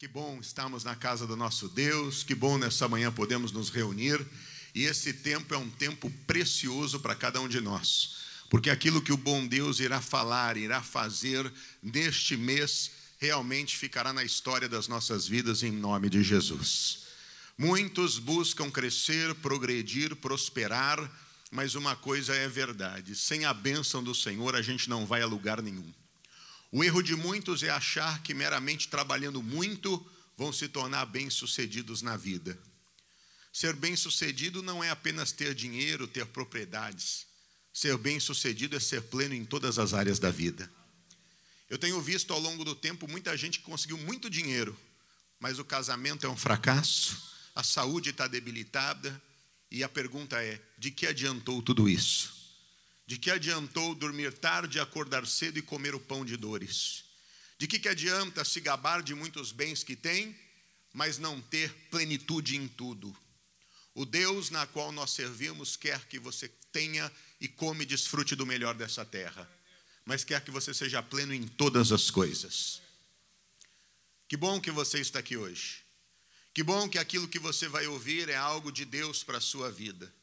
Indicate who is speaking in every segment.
Speaker 1: Que bom estarmos na casa do nosso Deus, que bom nessa manhã podemos nos reunir. E esse tempo é um tempo precioso para cada um de nós, porque aquilo que o bom Deus irá falar, irá fazer neste mês, realmente ficará na história das nossas vidas em nome de Jesus. Muitos buscam crescer, progredir, prosperar, mas uma coisa é verdade: sem a bênção do Senhor a gente não vai a lugar nenhum. O erro de muitos é achar que meramente trabalhando muito vão se tornar bem-sucedidos na vida. Ser bem-sucedido não é apenas ter dinheiro, ter propriedades. Ser bem-sucedido é ser pleno em todas as áreas da vida. Eu tenho visto ao longo do tempo muita gente que conseguiu muito dinheiro, mas o casamento é um fracasso, a saúde está debilitada, e a pergunta é: de que adiantou tudo isso? De que adiantou dormir tarde, acordar cedo e comer o pão de dores? De que, que adianta se gabar de muitos bens que tem, mas não ter plenitude em tudo? O Deus na qual nós servimos quer que você tenha e come e desfrute do melhor dessa terra, mas quer que você seja pleno em todas as coisas. Que bom que você está aqui hoje. Que bom que aquilo que você vai ouvir é algo de Deus para a sua vida.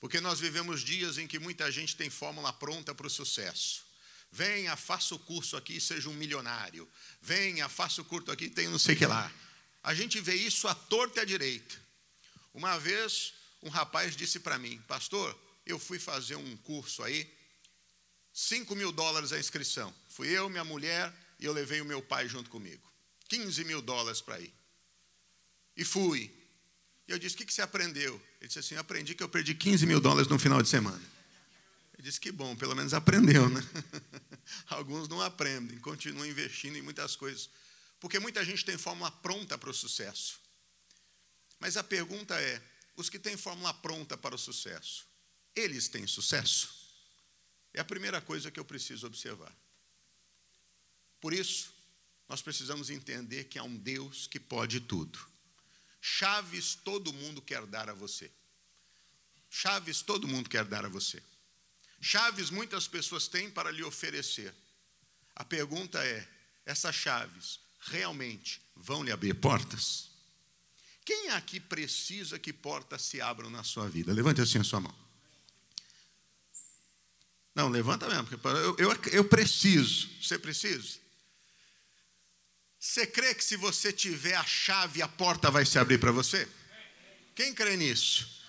Speaker 1: Porque nós vivemos dias em que muita gente tem fórmula pronta para o sucesso. Venha, faça o curso aqui e seja um milionário. Venha, faça o curso aqui e tenha não sei o que lá. A gente vê isso à torta e à direita. Uma vez, um rapaz disse para mim, pastor, eu fui fazer um curso aí, 5 mil dólares a inscrição. Fui eu, minha mulher e eu levei o meu pai junto comigo. 15 mil dólares para ir. E fui. E eu disse: O que, que você aprendeu? Ele disse assim: Aprendi que eu perdi 15 mil dólares no final de semana. Eu disse: Que bom, pelo menos aprendeu, né? Alguns não aprendem, continuam investindo em muitas coisas. Porque muita gente tem fórmula pronta para o sucesso. Mas a pergunta é: os que têm fórmula pronta para o sucesso, eles têm sucesso? É a primeira coisa que eu preciso observar. Por isso, nós precisamos entender que há um Deus que pode tudo. Chaves todo mundo quer dar a você. Chaves todo mundo quer dar a você. Chaves muitas pessoas têm para lhe oferecer. A pergunta é: essas chaves realmente vão lhe abrir portas? Quem aqui precisa que portas se abram na sua vida? Levante assim a sua mão. Não, levanta mesmo, porque eu, eu, eu preciso. Você precisa? Você crê que se você tiver a chave, a porta vai se abrir para você? Quem crê nisso?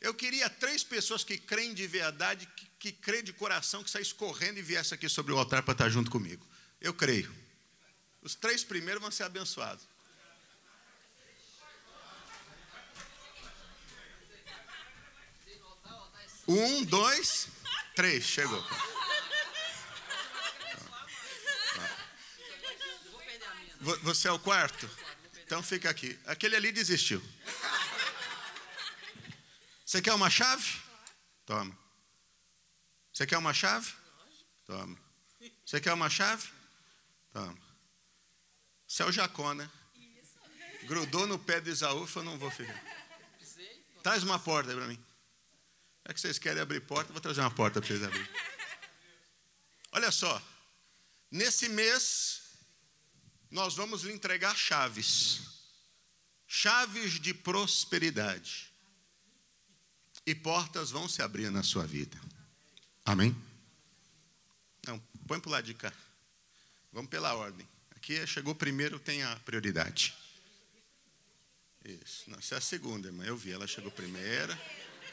Speaker 1: Eu queria três pessoas que creem de verdade, que, que crê de coração, que saísse correndo e viesse aqui sobre o altar para estar junto comigo. Eu creio. Os três primeiros vão ser abençoados. Um, dois, três. Chegou. Você é o quarto? Então fica aqui. Aquele ali desistiu. Você quer uma chave? Toma. Você quer uma chave? Toma. Você quer uma chave? Toma. Você é o Jacó, né? Grudou no pé de Isaú, eu não vou ficar. Traz uma porta para mim. É que vocês querem abrir porta, vou trazer uma porta para vocês abrirem. Olha só. Nesse mês, nós vamos lhe entregar chaves. Chaves de prosperidade. E portas vão se abrir na sua vida. Amém? Não, põe para o lado de cá. Vamos pela ordem. Aqui chegou primeiro, tem a prioridade. Isso. Não, essa é a segunda, irmã. Eu vi, ela chegou primeira.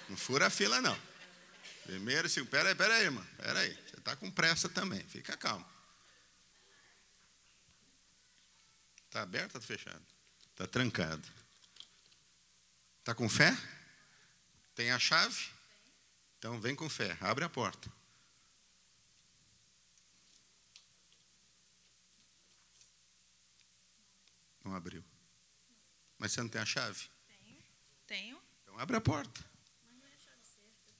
Speaker 1: Não fura a fila, não. Primeiro, segundo. Pera aí, pera aí, irmã. Pera aí. Você está com pressa também. Fica calmo. Está aberto ou está fechado? Está trancado. Está com fé? Tem a chave? Então vem com fé, abre a porta. Não abriu. Mas você não tem a chave?
Speaker 2: Tenho. Tenho.
Speaker 1: Então abre a porta. Mas não é a chave certa.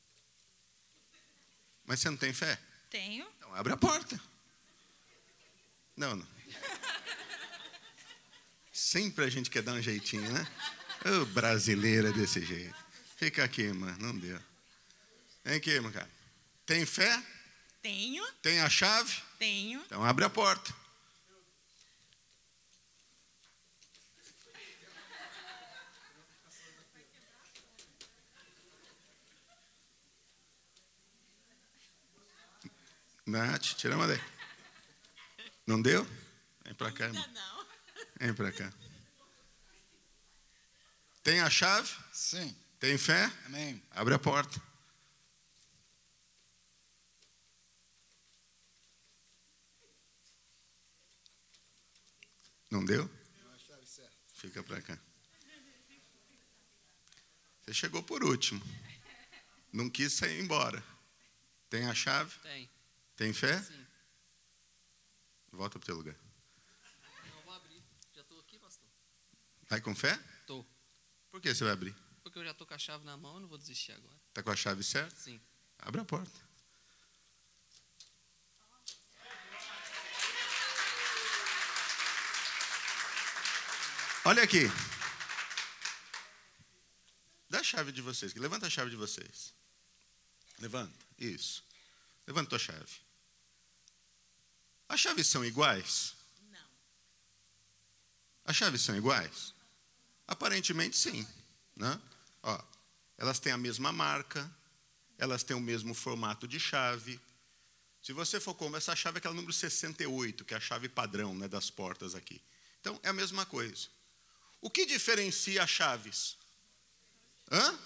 Speaker 1: Mas você não tem fé?
Speaker 2: Tenho.
Speaker 1: Então abre a porta. Não, não. Sempre a gente quer dar um jeitinho, né? Ô, brasileira desse jeito. Fica aqui, mano. não deu. Vem aqui, meu cara. Tem fé?
Speaker 2: Tenho.
Speaker 1: Tem a chave?
Speaker 2: Tenho.
Speaker 1: Então abre a porta. Nath, tira uma daí. Não deu? Vem pra cá, irmão.
Speaker 2: Não.
Speaker 1: Vem para cá. Tem a chave?
Speaker 3: Sim.
Speaker 1: Tem fé?
Speaker 3: Amém.
Speaker 1: Abre a porta. Não deu? Fica para cá. Você chegou por último. Não quis sair embora. Tem a chave?
Speaker 4: Tem.
Speaker 1: Tem fé?
Speaker 4: Sim.
Speaker 1: Volta para o teu lugar.
Speaker 4: Não vou abrir. Já estou aqui, pastor?
Speaker 1: Vai com fé?
Speaker 4: Tô.
Speaker 1: Por que você vai abrir?
Speaker 4: Porque eu já tô com a chave na mão, não vou desistir agora.
Speaker 1: Está com a chave certa?
Speaker 4: Sim.
Speaker 1: Abre a porta. Olha aqui. Dá a chave de vocês. Levanta a chave de vocês. Levanta. Isso. Levanta a tua chave. As chaves são iguais?
Speaker 2: Não.
Speaker 1: As chaves são iguais? Aparentemente sim. Né? Ó, elas têm a mesma marca, elas têm o mesmo formato de chave. Se você for como essa chave é aquela número 68, que é a chave padrão né, das portas aqui. Então é a mesma coisa. O que diferencia as chaves? Hã?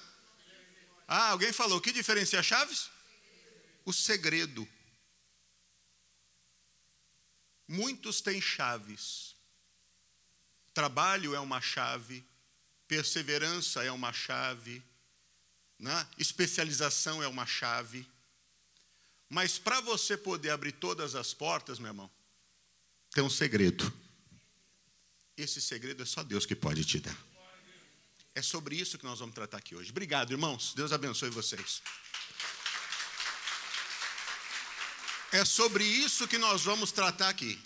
Speaker 1: Ah, alguém falou, o que diferencia as chaves? O segredo. Muitos têm chaves. Trabalho é uma chave, perseverança é uma chave, né? especialização é uma chave. Mas para você poder abrir todas as portas, meu irmão, tem um segredo. Esse segredo é só Deus que pode te dar. É sobre isso que nós vamos tratar aqui hoje. Obrigado, irmãos. Deus abençoe vocês. É sobre isso que nós vamos tratar aqui.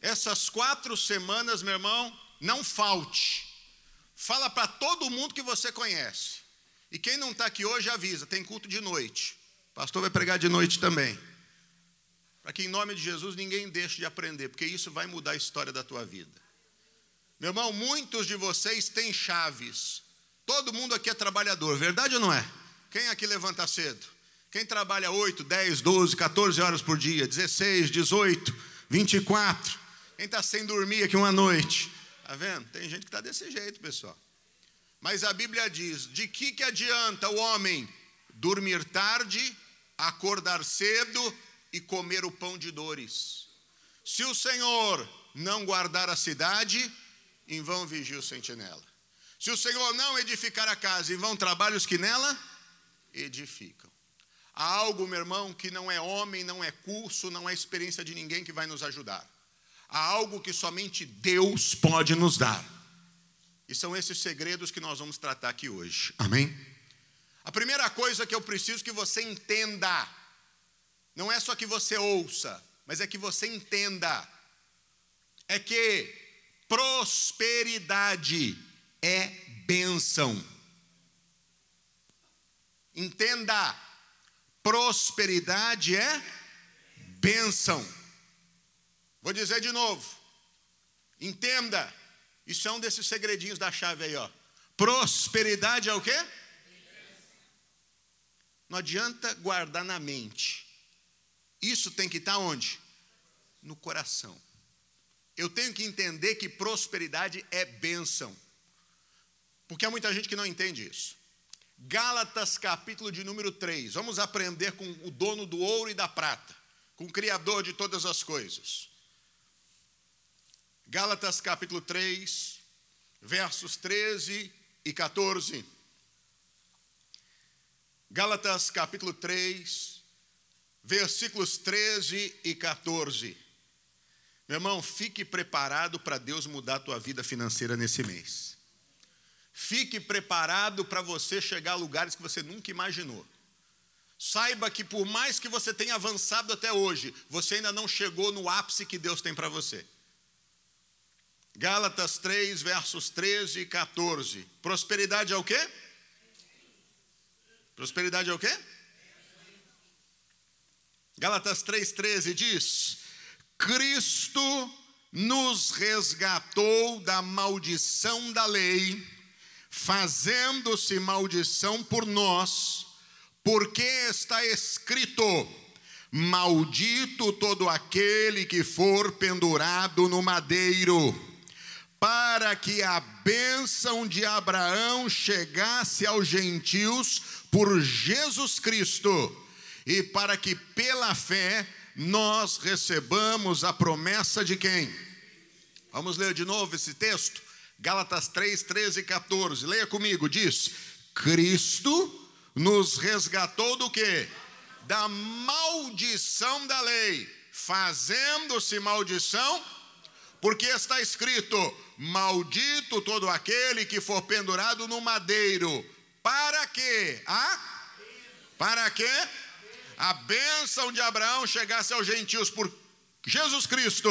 Speaker 1: Essas quatro semanas, meu irmão, não falte. Fala para todo mundo que você conhece. E quem não está aqui hoje, avisa: tem culto de noite. O pastor vai pregar de noite também. Para que, em nome de Jesus, ninguém deixe de aprender, porque isso vai mudar a história da tua vida. Meu irmão, muitos de vocês têm chaves. Todo mundo aqui é trabalhador, verdade ou não é? Quem aqui levanta cedo? Quem trabalha 8, 10, 12, 14 horas por dia, 16, 18, 24? Quem está sem dormir aqui uma noite? Está vendo? Tem gente que está desse jeito, pessoal. Mas a Bíblia diz: de que, que adianta o homem dormir tarde, acordar cedo e comer o pão de dores? Se o Senhor não guardar a cidade, em vão vigia o sentinela. Se o Senhor não edificar a casa, em vão trabalhos que nela edificam. Há algo, meu irmão, que não é homem, não é curso, não é experiência de ninguém que vai nos ajudar. Há algo que somente Deus pode nos dar. E são esses segredos que nós vamos tratar aqui hoje. Amém? A primeira coisa que eu preciso que você entenda, não é só que você ouça, mas é que você entenda, é que prosperidade é bênção. Entenda, prosperidade é bênção. Vou dizer de novo. Entenda, isso é um desses segredinhos da chave aí, ó. Prosperidade é o quê? Não adianta guardar na mente. Isso tem que estar onde? No coração. Eu tenho que entender que prosperidade é bênção. Porque há muita gente que não entende isso. Gálatas, capítulo de número 3. Vamos aprender com o dono do ouro e da prata, com o criador de todas as coisas. Gálatas, capítulo 3, versos 13 e 14. Gálatas, capítulo 3, versículos 13 e 14. Meu irmão, fique preparado para Deus mudar a tua vida financeira nesse mês. Fique preparado para você chegar a lugares que você nunca imaginou. Saiba que por mais que você tenha avançado até hoje, você ainda não chegou no ápice que Deus tem para você. Gálatas 3, versos 13 e 14. Prosperidade é o quê? Prosperidade é o quê? Gálatas 3,13 diz: Cristo nos resgatou da maldição da lei, fazendo-se maldição por nós, porque está escrito: Maldito todo aquele que for pendurado no madeiro, para que a bênção de Abraão chegasse aos gentios por Jesus Cristo, e para que pela fé nós recebamos a promessa de quem? Vamos ler de novo esse texto? Gálatas 3, 13 e 14. Leia comigo, diz: Cristo nos resgatou do que? Da maldição da lei, fazendo-se maldição, porque está escrito: Maldito todo aquele que for pendurado no madeiro. Para quê? Ah? Para quê? A bênção de Abraão chegasse aos gentios por Jesus Cristo,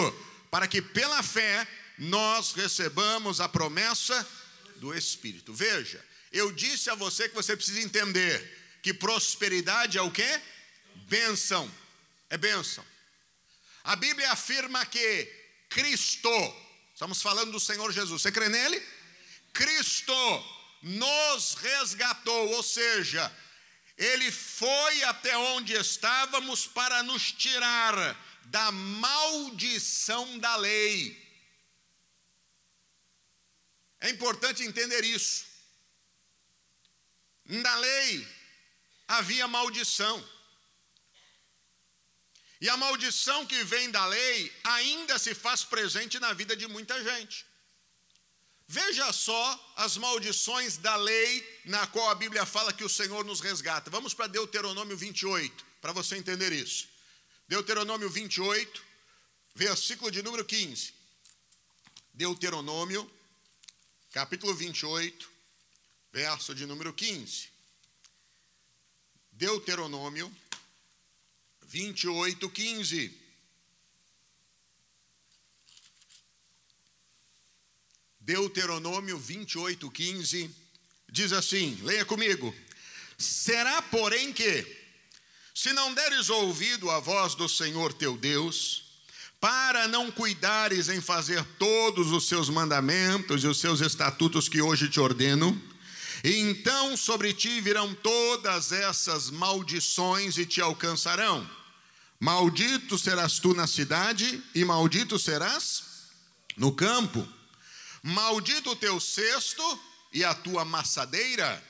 Speaker 1: para que pela fé nós recebamos a promessa do Espírito. Veja, eu disse a você que você precisa entender que prosperidade é o quê? Bênção. É bênção. A Bíblia afirma que Cristo, estamos falando do Senhor Jesus, você crê nele? Cristo nos resgatou, ou seja, ele foi até onde estávamos para nos tirar da maldição da lei. É importante entender isso. Na lei havia maldição. E a maldição que vem da lei ainda se faz presente na vida de muita gente. Veja só as maldições da lei na qual a Bíblia fala que o Senhor nos resgata. Vamos para Deuteronômio 28, para você entender isso. Deuteronômio 28, versículo de número 15. Deuteronômio, capítulo 28, verso de número 15. Deuteronômio 28, 15. Deuteronômio 28, 15 diz assim: leia comigo. Será, porém, que, se não deres ouvido à voz do Senhor teu Deus, para não cuidares em fazer todos os seus mandamentos e os seus estatutos que hoje te ordeno, então sobre ti virão todas essas maldições e te alcançarão. Maldito serás tu na cidade, e maldito serás no campo. Maldito o teu cesto e a tua maçadeira.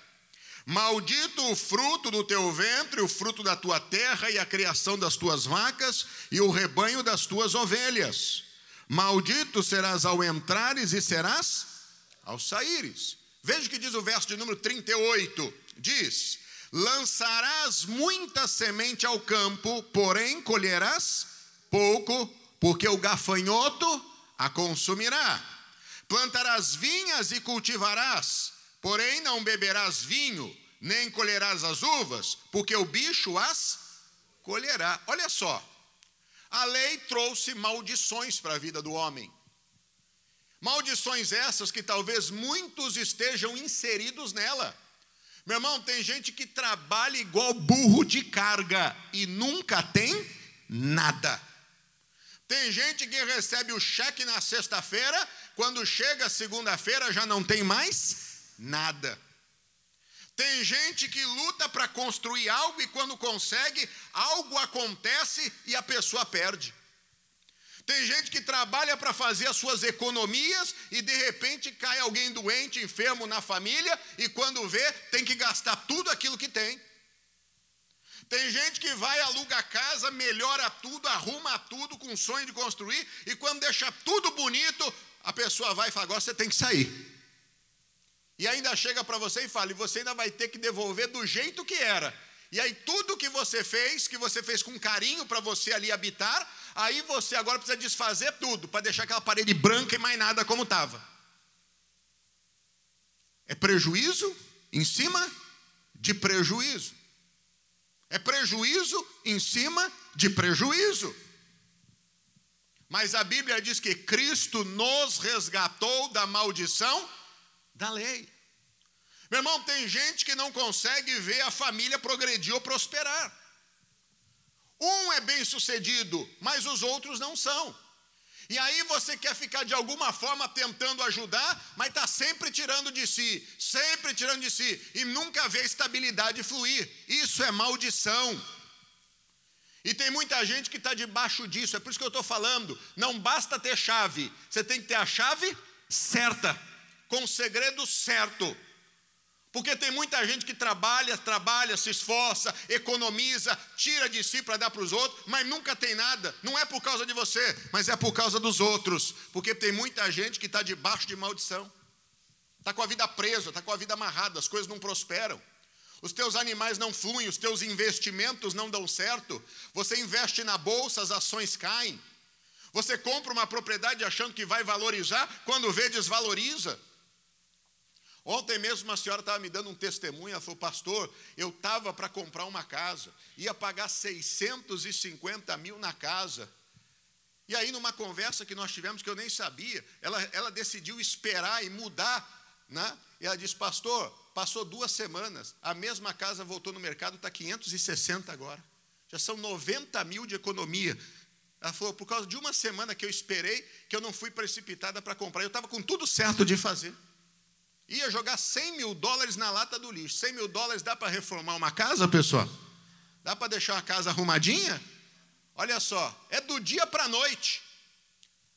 Speaker 1: Maldito o fruto do teu ventre, o fruto da tua terra e a criação das tuas vacas e o rebanho das tuas ovelhas. Maldito serás ao entrares e serás ao saíres. Veja o que diz o verso de número 38: diz: Lançarás muita semente ao campo, porém colherás pouco, porque o gafanhoto a consumirá. Plantarás vinhas e cultivarás, porém não beberás vinho, nem colherás as uvas, porque o bicho as colherá. Olha só, a lei trouxe maldições para a vida do homem. Maldições essas que talvez muitos estejam inseridos nela. Meu irmão, tem gente que trabalha igual burro de carga e nunca tem nada. Tem gente que recebe o cheque na sexta-feira, quando chega segunda-feira já não tem mais nada. Tem gente que luta para construir algo e quando consegue, algo acontece e a pessoa perde. Tem gente que trabalha para fazer as suas economias e de repente cai alguém doente, enfermo na família e quando vê tem que gastar tudo aquilo que tem. Tem gente que vai, aluga a casa, melhora tudo, arruma tudo com sonho de construir e quando deixa tudo bonito, a pessoa vai e fala: agora você tem que sair. E ainda chega para você e fala: e você ainda vai ter que devolver do jeito que era. E aí tudo que você fez, que você fez com carinho para você ali habitar, aí você agora precisa desfazer tudo para deixar aquela parede branca e mais nada como estava. É prejuízo em cima de prejuízo. É prejuízo em cima de prejuízo. Mas a Bíblia diz que Cristo nos resgatou da maldição da lei. Meu irmão, tem gente que não consegue ver a família progredir ou prosperar. Um é bem sucedido, mas os outros não são. E aí você quer ficar de alguma forma tentando ajudar, mas está sempre tirando de si, sempre tirando de si, e nunca vê a estabilidade fluir. Isso é maldição. E tem muita gente que está debaixo disso, é por isso que eu estou falando. Não basta ter chave, você tem que ter a chave certa, com o segredo certo. Porque tem muita gente que trabalha, trabalha, se esforça, economiza, tira de si para dar para os outros, mas nunca tem nada. Não é por causa de você, mas é por causa dos outros. Porque tem muita gente que está debaixo de maldição, está com a vida presa, está com a vida amarrada, as coisas não prosperam. Os teus animais não fluem, os teus investimentos não dão certo. Você investe na bolsa, as ações caem. Você compra uma propriedade achando que vai valorizar, quando vê, desvaloriza. Ontem mesmo uma senhora estava me dando um testemunho, ela falou, pastor, eu estava para comprar uma casa, ia pagar 650 mil na casa. E aí, numa conversa que nós tivemos, que eu nem sabia, ela, ela decidiu esperar e mudar, né? E ela disse, pastor, passou duas semanas, a mesma casa voltou no mercado, está 560 agora. Já são 90 mil de economia. Ela falou, por causa de uma semana que eu esperei, que eu não fui precipitada para comprar, eu estava com tudo certo de fazer. Ia jogar 100 mil dólares na lata do lixo. 100 mil dólares dá para reformar uma casa, pessoal? Dá para deixar uma casa arrumadinha? Olha só, é do dia para a noite.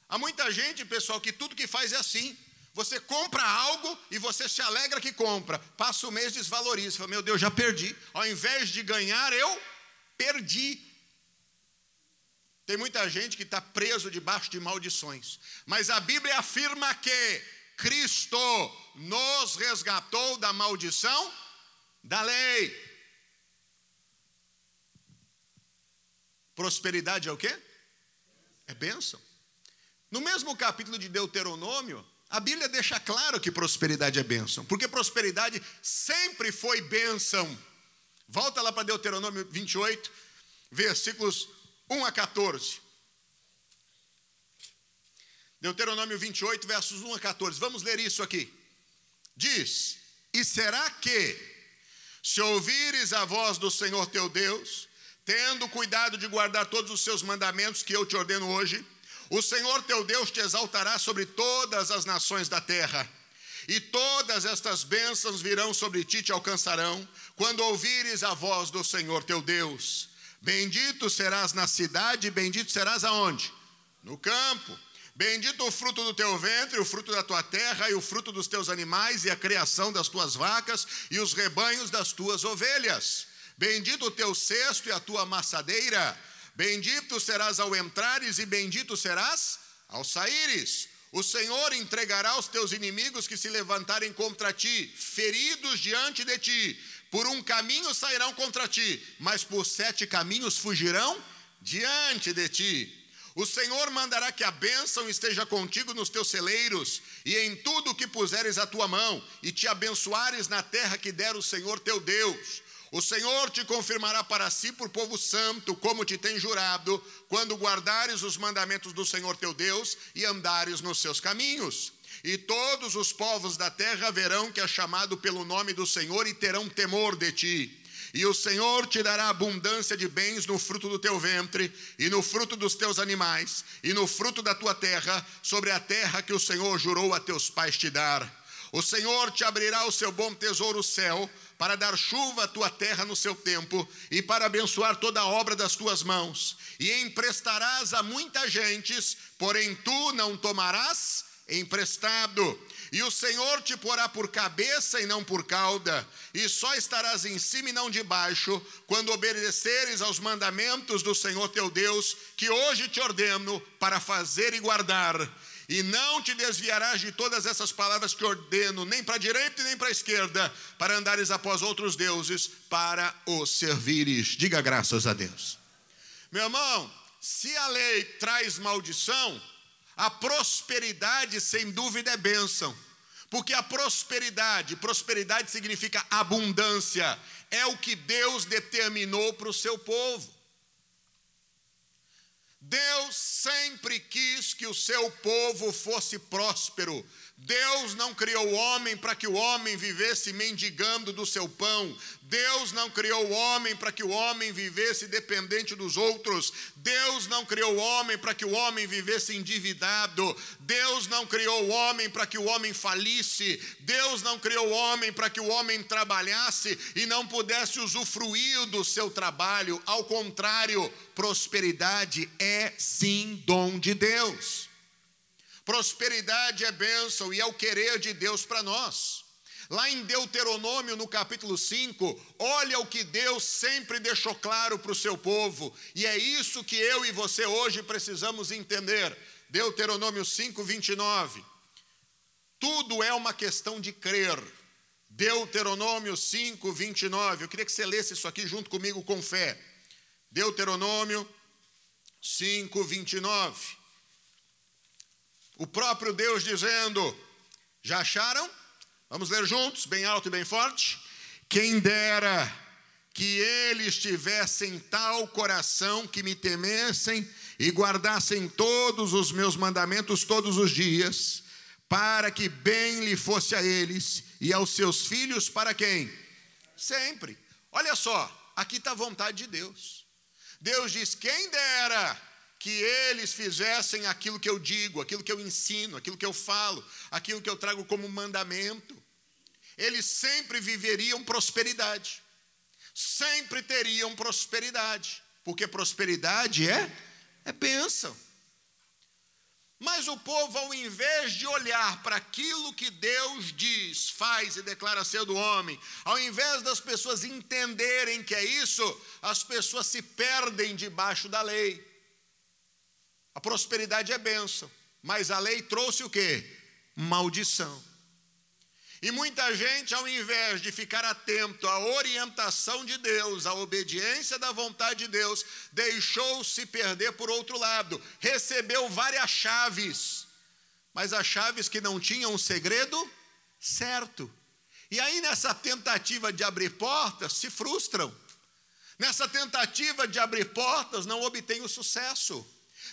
Speaker 1: Há muita gente, pessoal, que tudo que faz é assim. Você compra algo e você se alegra que compra. Passa o mês, desvaloriza. Fala, meu Deus, já perdi. Ao invés de ganhar, eu perdi. Tem muita gente que está preso debaixo de maldições. Mas a Bíblia afirma que Cristo nos resgatou da maldição da lei. Prosperidade é o quê? É bênção. No mesmo capítulo de Deuteronômio, a Bíblia deixa claro que prosperidade é bênção, porque prosperidade sempre foi bênção. Volta lá para Deuteronômio 28, versículos 1 a 14. Deuteronômio 28, versos 1 a 14. Vamos ler isso aqui. Diz: E será que, se ouvires a voz do Senhor teu Deus, tendo cuidado de guardar todos os seus mandamentos que eu te ordeno hoje, o Senhor teu Deus te exaltará sobre todas as nações da terra. E todas estas bênçãos virão sobre ti te alcançarão, quando ouvires a voz do Senhor teu Deus. Bendito serás na cidade, bendito serás aonde? No campo. Bendito o fruto do teu ventre, o fruto da tua terra, e o fruto dos teus animais, e a criação das tuas vacas, e os rebanhos das tuas ovelhas. Bendito o teu cesto e a tua amassadeira. Bendito serás ao entrares, e bendito serás ao saíres. O Senhor entregará os teus inimigos que se levantarem contra ti, feridos diante de ti. Por um caminho sairão contra ti, mas por sete caminhos fugirão diante de ti. O Senhor mandará que a bênção esteja contigo nos teus celeiros e em tudo o que puseres a tua mão, e te abençoares na terra que der o Senhor teu Deus. O Senhor te confirmará para si por povo santo, como te tem jurado, quando guardares os mandamentos do Senhor teu Deus e andares nos seus caminhos. E todos os povos da terra verão que é chamado pelo nome do Senhor e terão temor de ti. E o Senhor te dará abundância de bens no fruto do teu ventre, e no fruto dos teus animais, e no fruto da tua terra, sobre a terra que o Senhor jurou a teus pais te dar. O Senhor te abrirá o seu bom tesouro, céu, para dar chuva à tua terra no seu tempo, e para abençoar toda a obra das tuas mãos. E emprestarás a muitas gentes, porém tu não tomarás emprestado. E o Senhor te porá por cabeça e não por cauda, e só estarás em cima e não debaixo, quando obedeceres aos mandamentos do Senhor teu Deus, que hoje te ordeno para fazer e guardar. E não te desviarás de todas essas palavras que ordeno, nem para a direita e nem para a esquerda, para andares após outros deuses, para os servires. Diga graças a Deus. Meu irmão, se a lei traz maldição, a prosperidade, sem dúvida, é bênção. Porque a prosperidade, prosperidade significa abundância, é o que Deus determinou para o seu povo. Deus sempre quis que o seu povo fosse próspero. Deus não criou o homem para que o homem vivesse mendigando do seu pão. Deus não criou o homem para que o homem vivesse dependente dos outros. Deus não criou o homem para que o homem vivesse endividado. Deus não criou o homem para que o homem falisse. Deus não criou o homem para que o homem trabalhasse e não pudesse usufruir do seu trabalho. Ao contrário, prosperidade é sim dom de Deus. Prosperidade é bênção e é o querer de Deus para nós. Lá em Deuteronômio, no capítulo 5, olha o que Deus sempre deixou claro para o seu povo, e é isso que eu e você hoje precisamos entender. Deuteronômio 5, 29. Tudo é uma questão de crer. Deuteronômio 5, 29. Eu queria que você lesse isso aqui junto comigo com fé. Deuteronômio 5, 29. O próprio Deus dizendo: Já acharam? Vamos ler juntos, bem alto e bem forte. Quem dera que eles tivessem tal coração que me temessem e guardassem todos os meus mandamentos todos os dias, para que bem lhe fosse a eles e aos seus filhos, para quem? Sempre. Olha só, aqui está a vontade de Deus. Deus diz: quem dera que eles fizessem aquilo que eu digo, aquilo que eu ensino, aquilo que eu falo, aquilo que eu trago como mandamento. Eles sempre viveriam prosperidade, sempre teriam prosperidade, porque prosperidade é, é bênção. Mas o povo, ao invés de olhar para aquilo que Deus diz, faz e declara ser do homem, ao invés das pessoas entenderem que é isso, as pessoas se perdem debaixo da lei. A prosperidade é bênção, mas a lei trouxe o que? Maldição. E muita gente, ao invés de ficar atento à orientação de Deus, à obediência da vontade de Deus, deixou-se perder por outro lado, recebeu várias chaves, mas as chaves que não tinham o segredo certo. E aí, nessa tentativa de abrir portas, se frustram. Nessa tentativa de abrir portas, não obtêm o sucesso.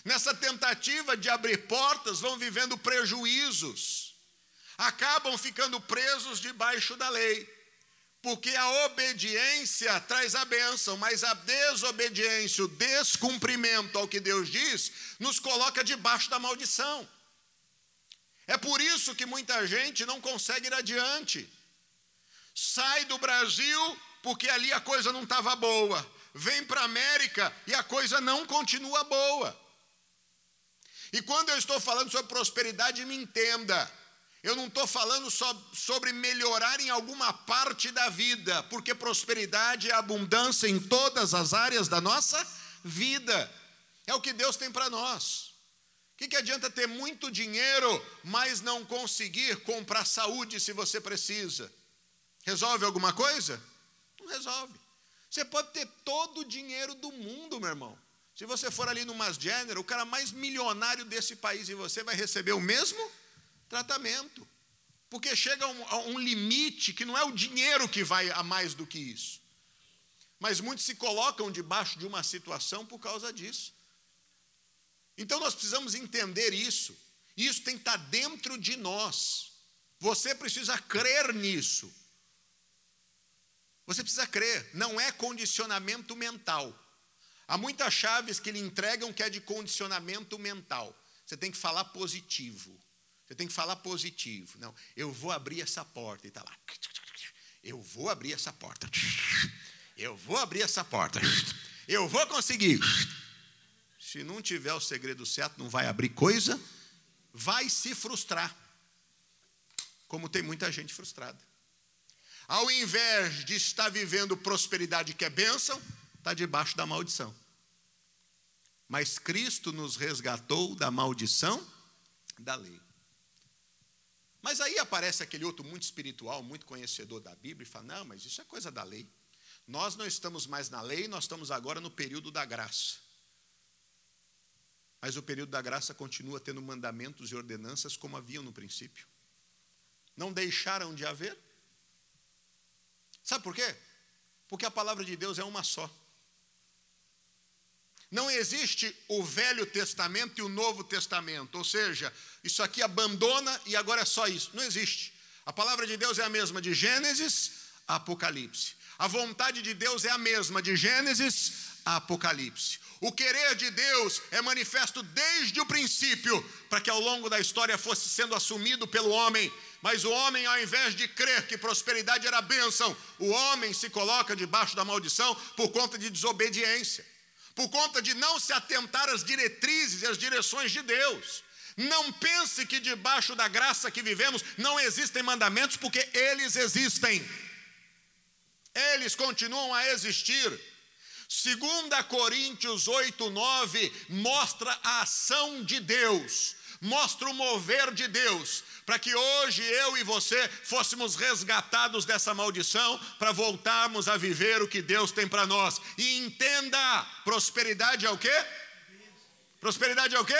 Speaker 1: Nessa tentativa de abrir portas, vão vivendo prejuízos, acabam ficando presos debaixo da lei, porque a obediência traz a bênção, mas a desobediência, o descumprimento ao que Deus diz, nos coloca debaixo da maldição. É por isso que muita gente não consegue ir adiante. Sai do Brasil porque ali a coisa não estava boa. Vem para a América e a coisa não continua boa. E quando eu estou falando sobre prosperidade, me entenda. Eu não estou falando só sobre melhorar em alguma parte da vida, porque prosperidade é abundância em todas as áreas da nossa vida. É o que Deus tem para nós. O que, que adianta ter muito dinheiro, mas não conseguir comprar saúde se você precisa? Resolve alguma coisa? Não resolve. Você pode ter todo o dinheiro do mundo, meu irmão. Se você for ali no Mass General, o cara mais milionário desse país e você vai receber o mesmo tratamento. Porque chega a um, a um limite que não é o dinheiro que vai a mais do que isso. Mas muitos se colocam debaixo de uma situação por causa disso. Então nós precisamos entender isso. Isso tem que estar dentro de nós. Você precisa crer nisso. Você precisa crer, não é condicionamento mental. Há muitas chaves que lhe entregam que é de condicionamento mental. Você tem que falar positivo. Você tem que falar positivo. Não, eu vou abrir essa porta e está lá. Eu vou abrir essa porta. Eu vou abrir essa porta. Eu vou conseguir. Se não tiver o segredo certo, não vai abrir coisa, vai se frustrar. Como tem muita gente frustrada. Ao invés de estar vivendo prosperidade que é bênção, está debaixo da maldição. Mas Cristo nos resgatou da maldição da lei. Mas aí aparece aquele outro muito espiritual, muito conhecedor da Bíblia, e fala: não, mas isso é coisa da lei. Nós não estamos mais na lei, nós estamos agora no período da graça. Mas o período da graça continua tendo mandamentos e ordenanças como haviam no princípio. Não deixaram de haver. Sabe por quê? Porque a palavra de Deus é uma só. Não existe o Velho Testamento e o Novo Testamento, ou seja, isso aqui abandona e agora é só isso. Não existe. A palavra de Deus é a mesma de Gênesis a Apocalipse. A vontade de Deus é a mesma de Gênesis a Apocalipse. O querer de Deus é manifesto desde o princípio, para que ao longo da história fosse sendo assumido pelo homem. Mas o homem, ao invés de crer que prosperidade era bênção, o homem se coloca debaixo da maldição por conta de desobediência por conta de não se atentar às diretrizes e às direções de Deus. Não pense que debaixo da graça que vivemos não existem mandamentos, porque eles existem. Eles continuam a existir. 2 Coríntios 8, 9 mostra a ação de Deus, mostra o mover de Deus para que hoje eu e você fôssemos resgatados dessa maldição, para voltarmos a viver o que Deus tem para nós. E entenda: prosperidade é o quê? Prosperidade é o quê?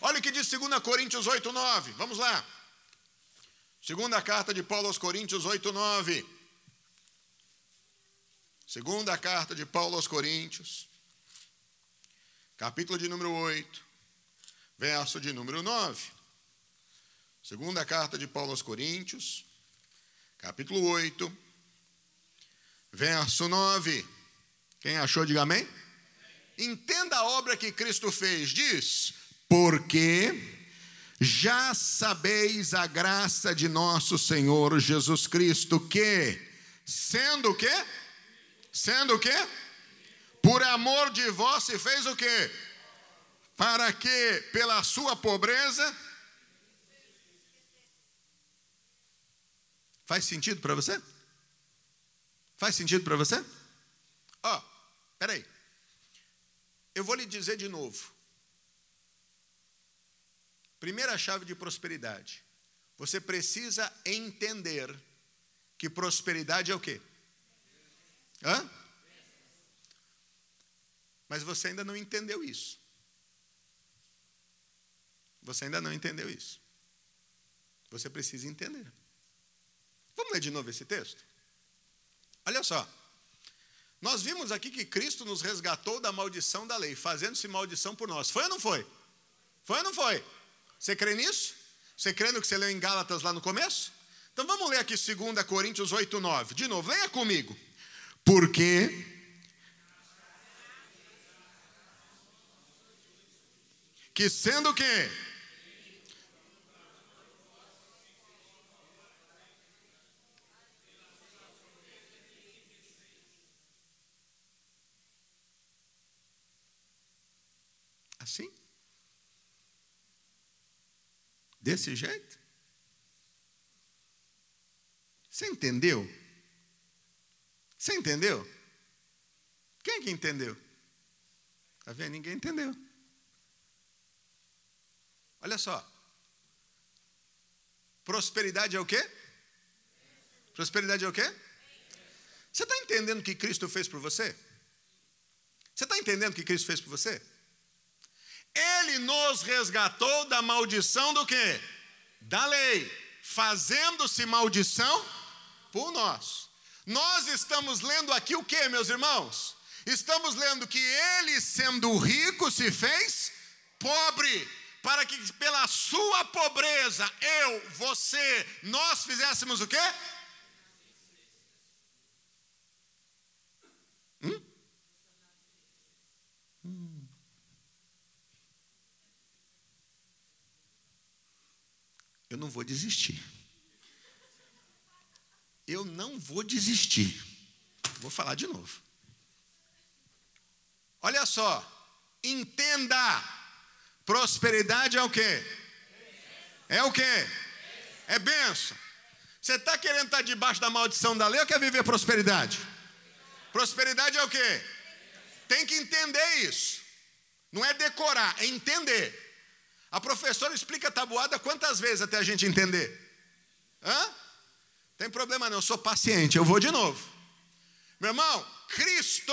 Speaker 1: Olha o que diz 2 Coríntios 8, 9. Vamos lá. Segunda carta de Paulo aos Coríntios 8, 9. Segunda carta de Paulo aos Coríntios, capítulo de número 8, verso de número 9. Segunda carta de Paulo aos Coríntios, capítulo 8, verso 9. Quem achou, diga amém. Entenda a obra que Cristo fez, diz: Porque já sabeis a graça de nosso Senhor Jesus Cristo, que, sendo o quê? Sendo o quê? Por amor de vós se fez o quê? Para que, pela sua pobreza, Faz sentido para você? Faz sentido para você? Ó, oh, peraí. Eu vou lhe dizer de novo. Primeira chave de prosperidade. Você precisa entender que prosperidade é o quê? Hã? Mas você ainda não entendeu isso. Você ainda não entendeu isso. Você precisa entender. Vamos ler de novo esse texto? Olha só. Nós vimos aqui que Cristo nos resgatou da maldição da lei, fazendo-se maldição por nós. Foi ou não foi? Foi ou não foi? Você crê nisso? Você crê no que você leu em Gálatas lá no começo? Então vamos ler aqui 2 Coríntios 8, 9. De novo, leia comigo. Porque que sendo o Assim? Desse jeito? Você entendeu? Você entendeu? Quem que entendeu? Está vendo? Ninguém entendeu. Olha só. Prosperidade é o quê? Prosperidade é o quê? Você está entendendo o que Cristo fez por você? Você está entendendo o que Cristo fez por você? Ele nos resgatou da maldição do quê? Da lei, fazendo-se maldição por nós. Nós estamos lendo aqui o que, meus irmãos? Estamos lendo que ele, sendo rico, se fez pobre, para que pela sua pobreza, eu, você, nós fizéssemos o quê? Eu não vou desistir. Eu não vou desistir. Vou falar de novo. Olha só, entenda: prosperidade é o quê? É o quê? É benção. Você está querendo estar debaixo da maldição da lei ou quer viver prosperidade? Prosperidade é o quê? Tem que entender isso. Não é decorar, é entender. A professora explica a tabuada quantas vezes até a gente entender? Hã? Tem problema não, eu sou paciente, eu vou de novo. Meu irmão, Cristo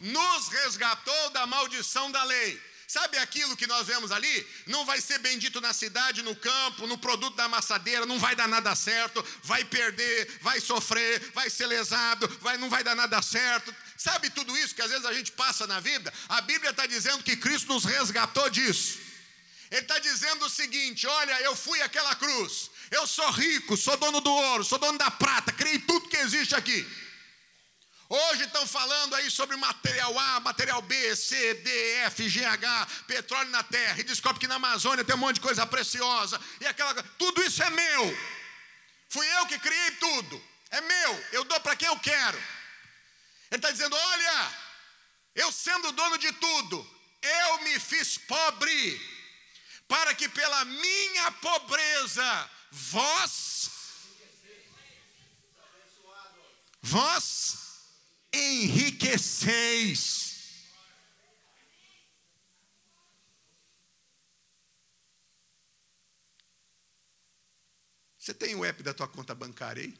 Speaker 1: nos resgatou da maldição da lei, Sabe aquilo que nós vemos ali? Não vai ser bendito na cidade, no campo, no produto da amassadeira, não vai dar nada certo, vai perder, vai sofrer, vai ser lesado, vai, não vai dar nada certo. Sabe tudo isso que às vezes a gente passa na vida? A Bíblia está dizendo que Cristo nos resgatou disso. Ele está dizendo o seguinte: olha, eu fui aquela cruz, eu sou rico, sou dono do ouro, sou dono da prata, criei tudo que existe aqui. Hoje estão falando aí sobre material A, material B, C, D, F, GH, petróleo na terra, e descobre que na Amazônia tem um monte de coisa preciosa, e aquela tudo isso é meu. Fui eu que criei tudo, é meu, eu dou para quem eu quero. Ele está dizendo: olha, eu sendo dono de tudo, eu me fiz pobre, para que pela minha pobreza vós, vós enriqueceis. Você tem o app da tua conta bancária aí?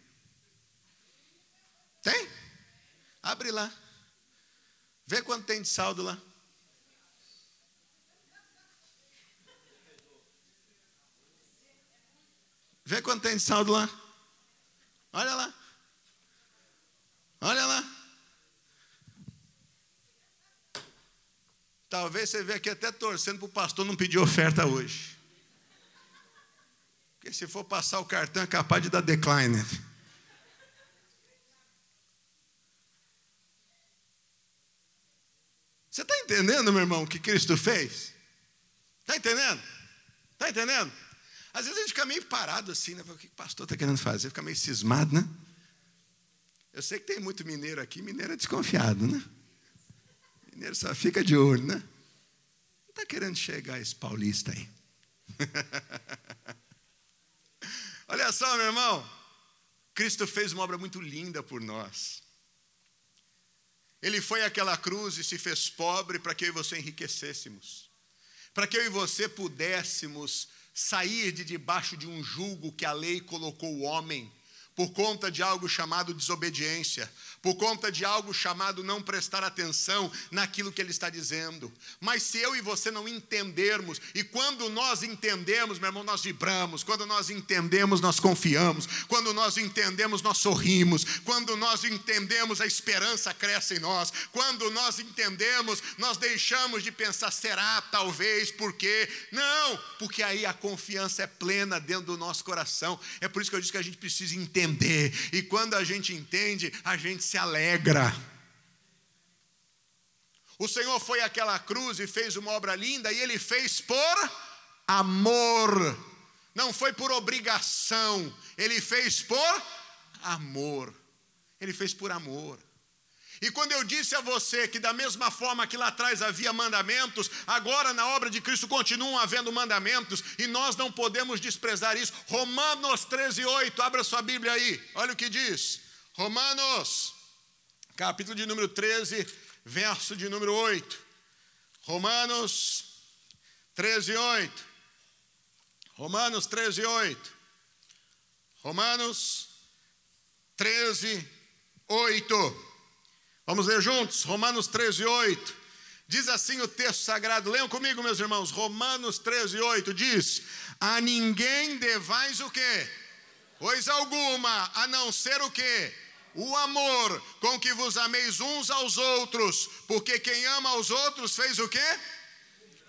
Speaker 1: Tem? Abre lá. Vê quanto tem de saldo lá. Vê quanto tem de saldo lá. Olha lá. Olha lá. Talvez você veja aqui até torcendo para o pastor não pedir oferta hoje. Porque se for passar o cartão é capaz de dar decline. Você está entendendo, meu irmão, o que Cristo fez? Está entendendo? Está entendendo? Às vezes a gente fica meio parado assim, né? O que o pastor está querendo fazer? Fica meio cismado, né? Eu sei que tem muito mineiro aqui, mineiro é desconfiado, né? Mineiro só fica de olho, né? Não está querendo chegar esse paulista aí. Olha só, meu irmão. Cristo fez uma obra muito linda por nós. Ele foi àquela cruz e se fez pobre para que eu e você enriquecêssemos. Para que eu e você pudéssemos sair de debaixo de um julgo que a lei colocou o homem por conta de algo chamado desobediência, por conta de algo chamado não prestar atenção naquilo que ele está dizendo. Mas se eu e você não entendermos, e quando nós entendemos, meu irmão, nós vibramos, quando nós entendemos, nós confiamos, quando nós entendemos, nós sorrimos, quando nós entendemos, a esperança cresce em nós, quando nós entendemos, nós deixamos de pensar, será, talvez, por quê? Não, porque aí a confiança é plena dentro do nosso coração. É por isso que eu disse que a gente precisa entender, e quando a gente entende, a gente se alegra. O Senhor foi àquela cruz e fez uma obra linda, e Ele fez por amor, não foi por obrigação, Ele fez por amor. Ele fez por amor. E quando eu disse a você que, da mesma forma que lá atrás havia mandamentos, agora na obra de Cristo continuam havendo mandamentos, e nós não podemos desprezar isso. Romanos 13, 8, abra sua Bíblia aí, olha o que diz. Romanos capítulo de número 13, verso de número 8. Romanos 13, 8. Romanos 13, 8. Romanos 13, 8. Vamos ler juntos? Romanos 13, 8. Diz assim o texto sagrado, leiam comigo, meus irmãos. Romanos 13, 8 diz: A ninguém devais o quê? Coisa alguma, a não ser o quê? o amor com que vos ameis uns aos outros, porque quem ama aos outros fez o quê?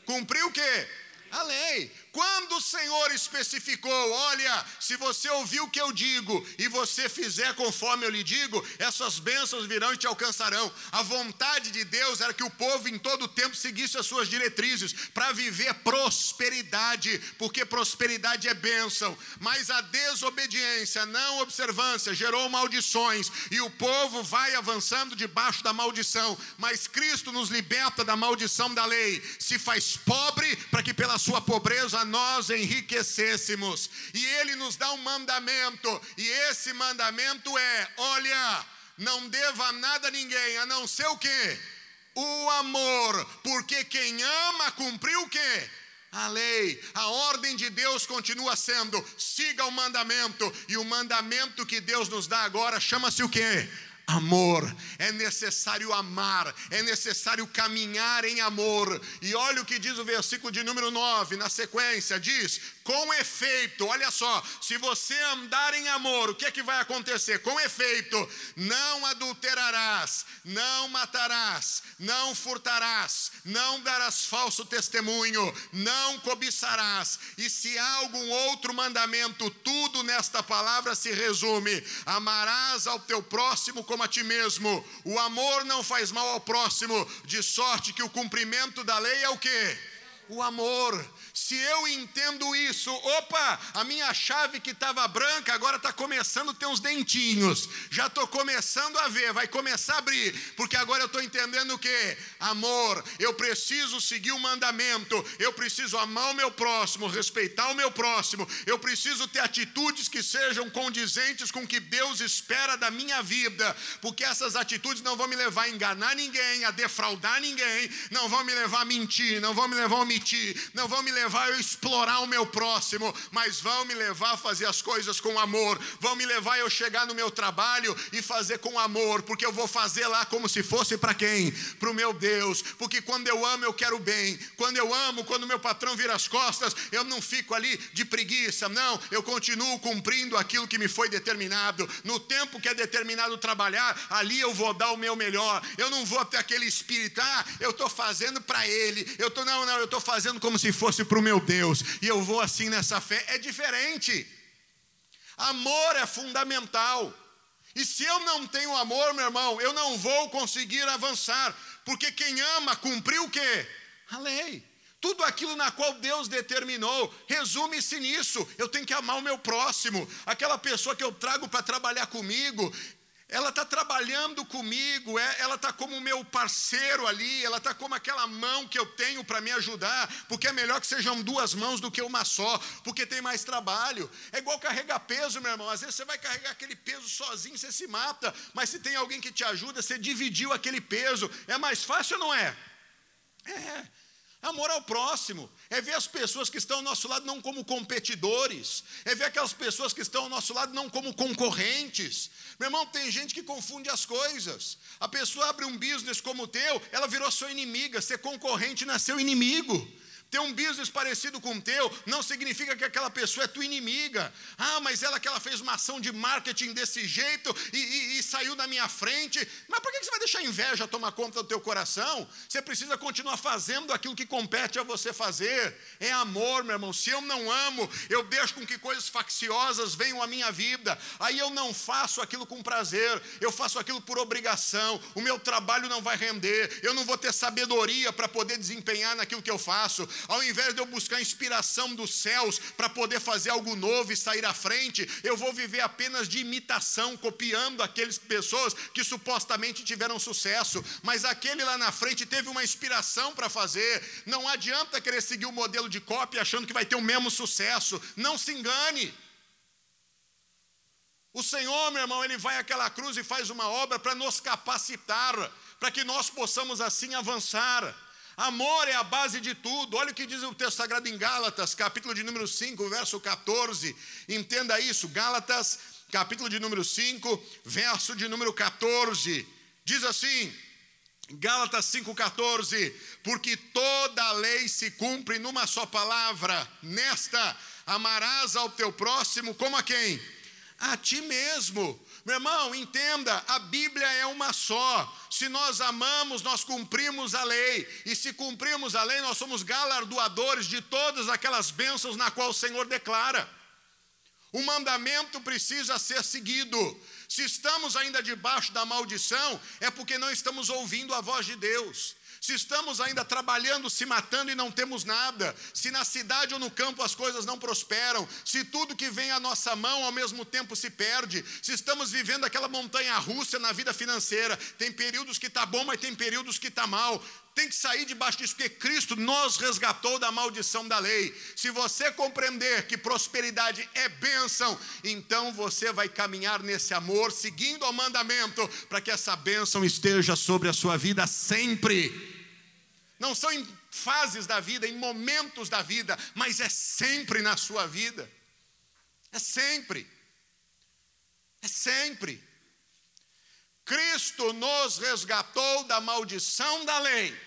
Speaker 1: Cumpriu o quê? A lei. Quando o Senhor especificou, olha, se você ouvir o que eu digo e você fizer conforme eu lhe digo, essas bênçãos virão e te alcançarão. A vontade de Deus era que o povo em todo o tempo seguisse as suas diretrizes para viver prosperidade, porque prosperidade é bênção. Mas a desobediência, não observância, gerou maldições e o povo vai avançando debaixo da maldição. Mas Cristo nos liberta da maldição da lei, se faz pobre para que pela sua pobreza nós enriquecêssemos. E ele nos dá um mandamento, e esse mandamento é: olha, não deva nada a ninguém, a não ser o que? O amor, porque quem ama cumpriu o que? A lei, a ordem de Deus continua sendo: siga o mandamento, e o mandamento que Deus nos dá agora chama-se o que? Amor. É necessário amar, é necessário caminhar em amor. E olha o que diz o versículo de número 9, na sequência: diz: com efeito, olha só, se você andar em amor, o que é que vai acontecer? Com efeito, não adulterarás, não matarás, não furtarás, não darás falso testemunho, não cobiçarás. E se há algum outro mandamento, tudo nesta palavra se resume: amarás ao teu próximo como a ti mesmo. O amor não faz mal ao próximo, de sorte que o cumprimento da lei é o que? O amor. Se eu entendo isso, opa, a minha chave que estava branca agora está começando a ter uns dentinhos. Já estou começando a ver, vai começar a abrir, porque agora eu estou entendendo o que? Amor, eu preciso seguir o mandamento, eu preciso amar o meu próximo, respeitar o meu próximo, eu preciso ter atitudes que sejam condizentes com o que Deus espera da minha vida, porque essas atitudes não vão me levar a enganar ninguém, a defraudar ninguém, não vão me levar a mentir, não vão me levar a omitir, não vão me levar levar a explorar o meu próximo, mas vão me levar a fazer as coisas com amor, vão me levar eu chegar no meu trabalho e fazer com amor, porque eu vou fazer lá como se fosse para quem? Para o meu Deus, porque quando eu amo eu quero bem, quando eu amo, quando meu patrão vira as costas, eu não fico ali de preguiça, não, eu continuo cumprindo aquilo que me foi determinado, no tempo que é determinado trabalhar, ali eu vou dar o meu melhor, eu não vou ter aquele espírito, ah, eu estou fazendo para ele, eu estou, não, não, eu estou fazendo como se fosse para o meu Deus, e eu vou assim nessa fé, é diferente. Amor é fundamental. E se eu não tenho amor, meu irmão, eu não vou conseguir avançar, porque quem ama cumpriu o quê? A lei. Tudo aquilo na qual Deus determinou, resume-se nisso. Eu tenho que amar o meu próximo, aquela pessoa que eu trago para trabalhar comigo, ela está trabalhando comigo, é, ela está como meu parceiro ali, ela está como aquela mão que eu tenho para me ajudar, porque é melhor que sejam duas mãos do que uma só, porque tem mais trabalho. É igual carregar peso, meu irmão. Às vezes você vai carregar aquele peso sozinho, você se mata, mas se tem alguém que te ajuda, você dividiu aquele peso. É mais fácil ou não é? É. Amor ao próximo, é ver as pessoas que estão ao nosso lado não como competidores, é ver aquelas pessoas que estão ao nosso lado não como concorrentes. Meu irmão, tem gente que confunde as coisas. A pessoa abre um business como o teu, ela virou sua inimiga, ser concorrente não é seu inimigo. Ter um business parecido com o teu não significa que aquela pessoa é tua inimiga. Ah, mas ela que ela fez uma ação de marketing desse jeito e, e, e saiu na minha frente. Mas por que você vai deixar a inveja tomar conta do teu coração? Você precisa continuar fazendo aquilo que compete a você fazer. É amor, meu irmão. Se eu não amo, eu deixo com que coisas facciosas venham à minha vida. Aí eu não faço aquilo com prazer, eu faço aquilo por obrigação. O meu trabalho não vai render, eu não vou ter sabedoria para poder desempenhar naquilo que eu faço ao invés de eu buscar inspiração dos céus para poder fazer algo novo e sair à frente, eu vou viver apenas de imitação, copiando aquelas pessoas que supostamente tiveram sucesso, mas aquele lá na frente teve uma inspiração para fazer. Não adianta querer seguir o modelo de cópia achando que vai ter o mesmo sucesso. Não se engane. O Senhor, meu irmão, ele vai àquela cruz e faz uma obra para nos capacitar, para que nós possamos assim avançar. Amor é a base de tudo. Olha o que diz o texto sagrado em Gálatas, capítulo de número 5, verso 14. Entenda isso. Gálatas, capítulo de número 5, verso de número 14. Diz assim: Gálatas 5,14: Porque toda a lei se cumpre numa só palavra, nesta: amarás ao teu próximo como a quem? A ti mesmo. Meu irmão, entenda, a Bíblia é uma só. Se nós amamos, nós cumprimos a lei. E se cumprimos a lei, nós somos galardoadores de todas aquelas bênçãos na qual o Senhor declara. O mandamento precisa ser seguido. Se estamos ainda debaixo da maldição, é porque não estamos ouvindo a voz de Deus se estamos ainda trabalhando, se matando e não temos nada, se na cidade ou no campo as coisas não prosperam, se tudo que vem à nossa mão ao mesmo tempo se perde, se estamos vivendo aquela montanha russa na vida financeira, tem períodos que está bom, mas tem períodos que está mal, tem que sair debaixo disso, porque Cristo nos resgatou da maldição da lei. Se você compreender que prosperidade é bênção, então você vai caminhar nesse amor, seguindo o mandamento, para que essa bênção esteja sobre a sua vida sempre. Não são em fases da vida, em momentos da vida, mas é sempre na sua vida. É sempre. É sempre. Cristo nos resgatou da maldição da lei,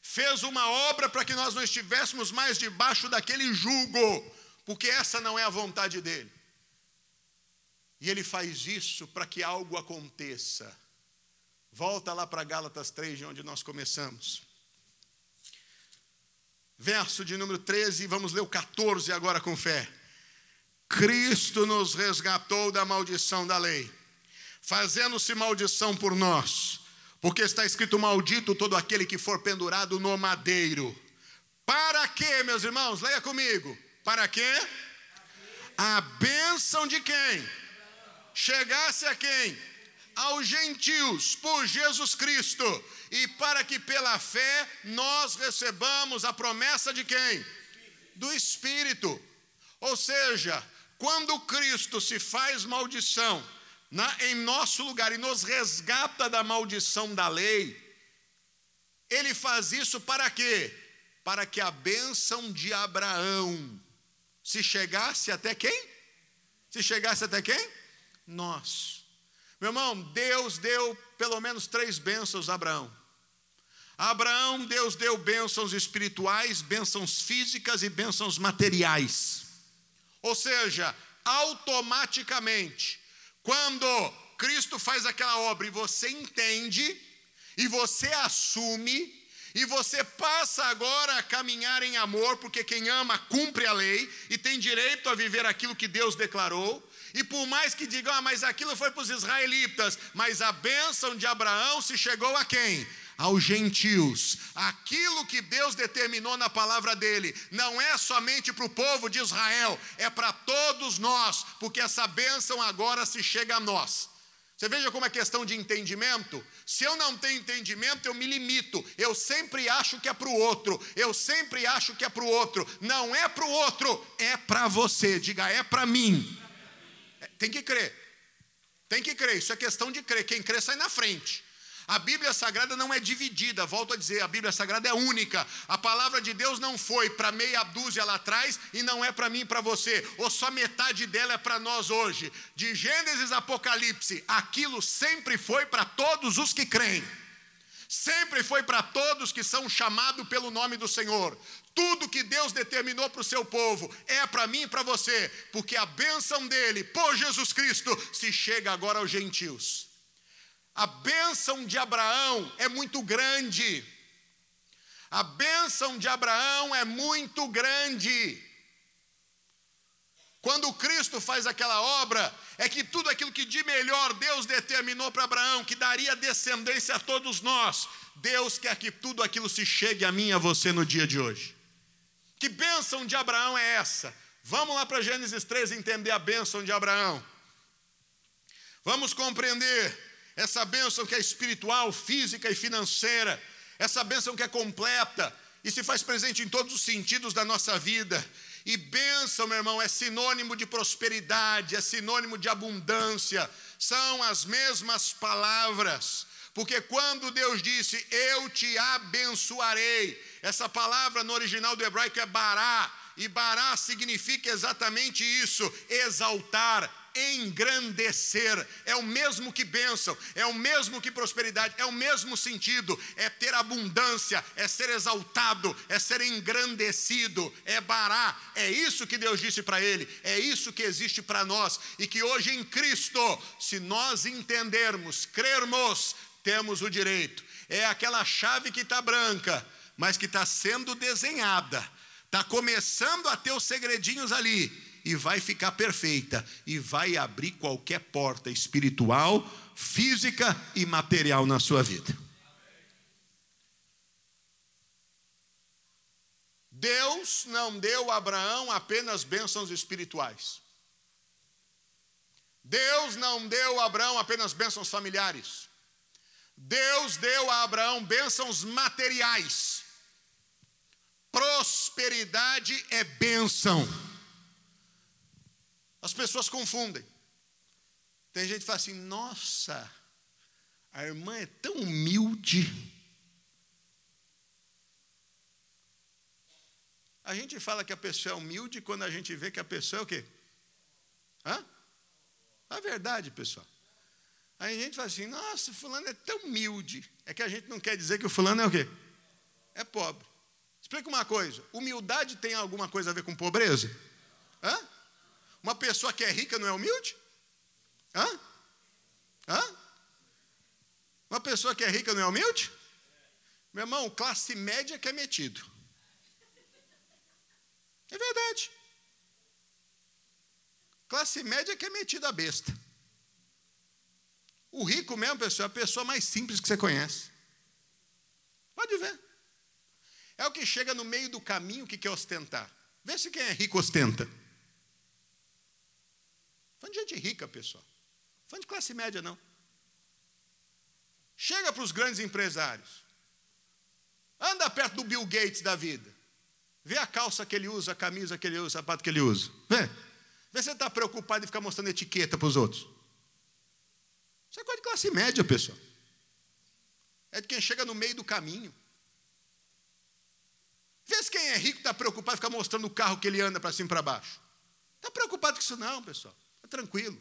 Speaker 1: fez uma obra para que nós não estivéssemos mais debaixo daquele jugo, porque essa não é a vontade dele. E ele faz isso para que algo aconteça. Volta lá para Gálatas 3, de onde nós começamos. Verso de número 13, vamos ler o 14 agora com fé. Cristo nos resgatou da maldição da lei, fazendo-se maldição por nós, porque está escrito: Maldito todo aquele que for pendurado no madeiro. Para quê, meus irmãos? Leia comigo. Para quê? A bênção de quem? Chegasse a quem? Aos gentios, por Jesus Cristo, e para que pela fé nós recebamos a promessa de quem? Do Espírito. Ou seja, quando Cristo se faz maldição na, em nosso lugar e nos resgata da maldição da lei, ele faz isso para quê? Para que a bênção de Abraão se chegasse até quem? Se chegasse até quem? Nós. Meu irmão, Deus deu pelo menos três bênçãos a Abraão. Abraão, Deus deu bênçãos espirituais, bênçãos físicas e bênçãos materiais. Ou seja, automaticamente, quando Cristo faz aquela obra e você entende, e você assume, e você passa agora a caminhar em amor, porque quem ama cumpre a lei e tem direito a viver aquilo que Deus declarou. E por mais que digam, ah, mas aquilo foi para os israelitas, mas a bênção de Abraão se chegou a quem? aos gentios. Aquilo que Deus determinou na palavra dele não é somente para o povo de Israel, é para todos nós, porque essa bênção agora se chega a nós. Você veja como é questão de entendimento. Se eu não tenho entendimento, eu me limito. Eu sempre acho que é para o outro. Eu sempre acho que é para o outro. Não é para o outro, é para você. Diga, é para mim. Tem que crer. Tem que crer. Isso é questão de crer. Quem crê sai na frente. A Bíblia Sagrada não é dividida, volto a dizer, a Bíblia Sagrada é única. A palavra de Deus não foi para meia dúzia lá atrás e não é para mim e para você, ou só metade dela é para nós hoje. De Gênesis a Apocalipse, aquilo sempre foi para todos os que creem. Sempre foi para todos que são chamados pelo nome do Senhor. Tudo que Deus determinou para o seu povo é para mim e para você, porque a bênção dele, por Jesus Cristo, se chega agora aos gentios. A bênção de Abraão é muito grande. A bênção de Abraão é muito grande. Quando Cristo faz aquela obra, é que tudo aquilo que de melhor Deus determinou para Abraão, que daria descendência a todos nós, Deus quer que tudo aquilo se chegue a mim e a você no dia de hoje. Que bênção de Abraão é essa? Vamos lá para Gênesis 3 entender a bênção de Abraão. Vamos compreender essa bênção que é espiritual, física e financeira, essa bênção que é completa e se faz presente em todos os sentidos da nossa vida. E bênção, meu irmão, é sinônimo de prosperidade, é sinônimo de abundância, são as mesmas palavras. Porque quando Deus disse, Eu te abençoarei, essa palavra no original do hebraico é bará, e bará significa exatamente isso: exaltar, engrandecer, é o mesmo que bênção, é o mesmo que prosperidade, é o mesmo sentido, é ter abundância, é ser exaltado, é ser engrandecido, é bará, é isso que Deus disse para ele, é isso que existe para nós, e que hoje em Cristo, se nós entendermos, crermos, temos o direito, é aquela chave que está branca, mas que está sendo desenhada, está começando a ter os segredinhos ali, e vai ficar perfeita e vai abrir qualquer porta espiritual, física e material na sua vida. Deus não deu a Abraão apenas bênçãos espirituais. Deus não deu a Abraão apenas bênçãos familiares. Deus deu a Abraão bênçãos materiais. Prosperidade é bênção. As pessoas confundem. Tem gente que fala assim: nossa, a irmã é tão humilde. A gente fala que a pessoa é humilde quando a gente vê que a pessoa é o quê? Hã? A verdade, pessoal. Aí a gente fala assim, nossa, o fulano é tão humilde. É que a gente não quer dizer que o fulano é o quê? É pobre. Explica uma coisa: humildade tem alguma coisa a ver com pobreza? Hã? Uma pessoa que é rica não é humilde? Hã? Hã? Uma pessoa que é rica não é humilde? Meu irmão, classe média que é metido. É verdade. Classe média que é metido a besta. O rico mesmo, pessoal, é a pessoa mais simples que você conhece. Pode ver. É o que chega no meio do caminho que quer ostentar. Vê se quem é rico ostenta. Falando de gente rica, pessoal. Falando de classe média, não. Chega para os grandes empresários. Anda perto do Bill Gates da vida. Vê a calça que ele usa, a camisa que ele usa, o sapato que ele usa. Vê. Vê se você está preocupado em ficar mostrando etiqueta para os outros. Isso é coisa de classe média, pessoal. É de quem chega no meio do caminho. Vê se quem é rico está preocupado ficar mostrando o carro que ele anda para cima e para baixo. Está preocupado com isso não, pessoal. Está tranquilo.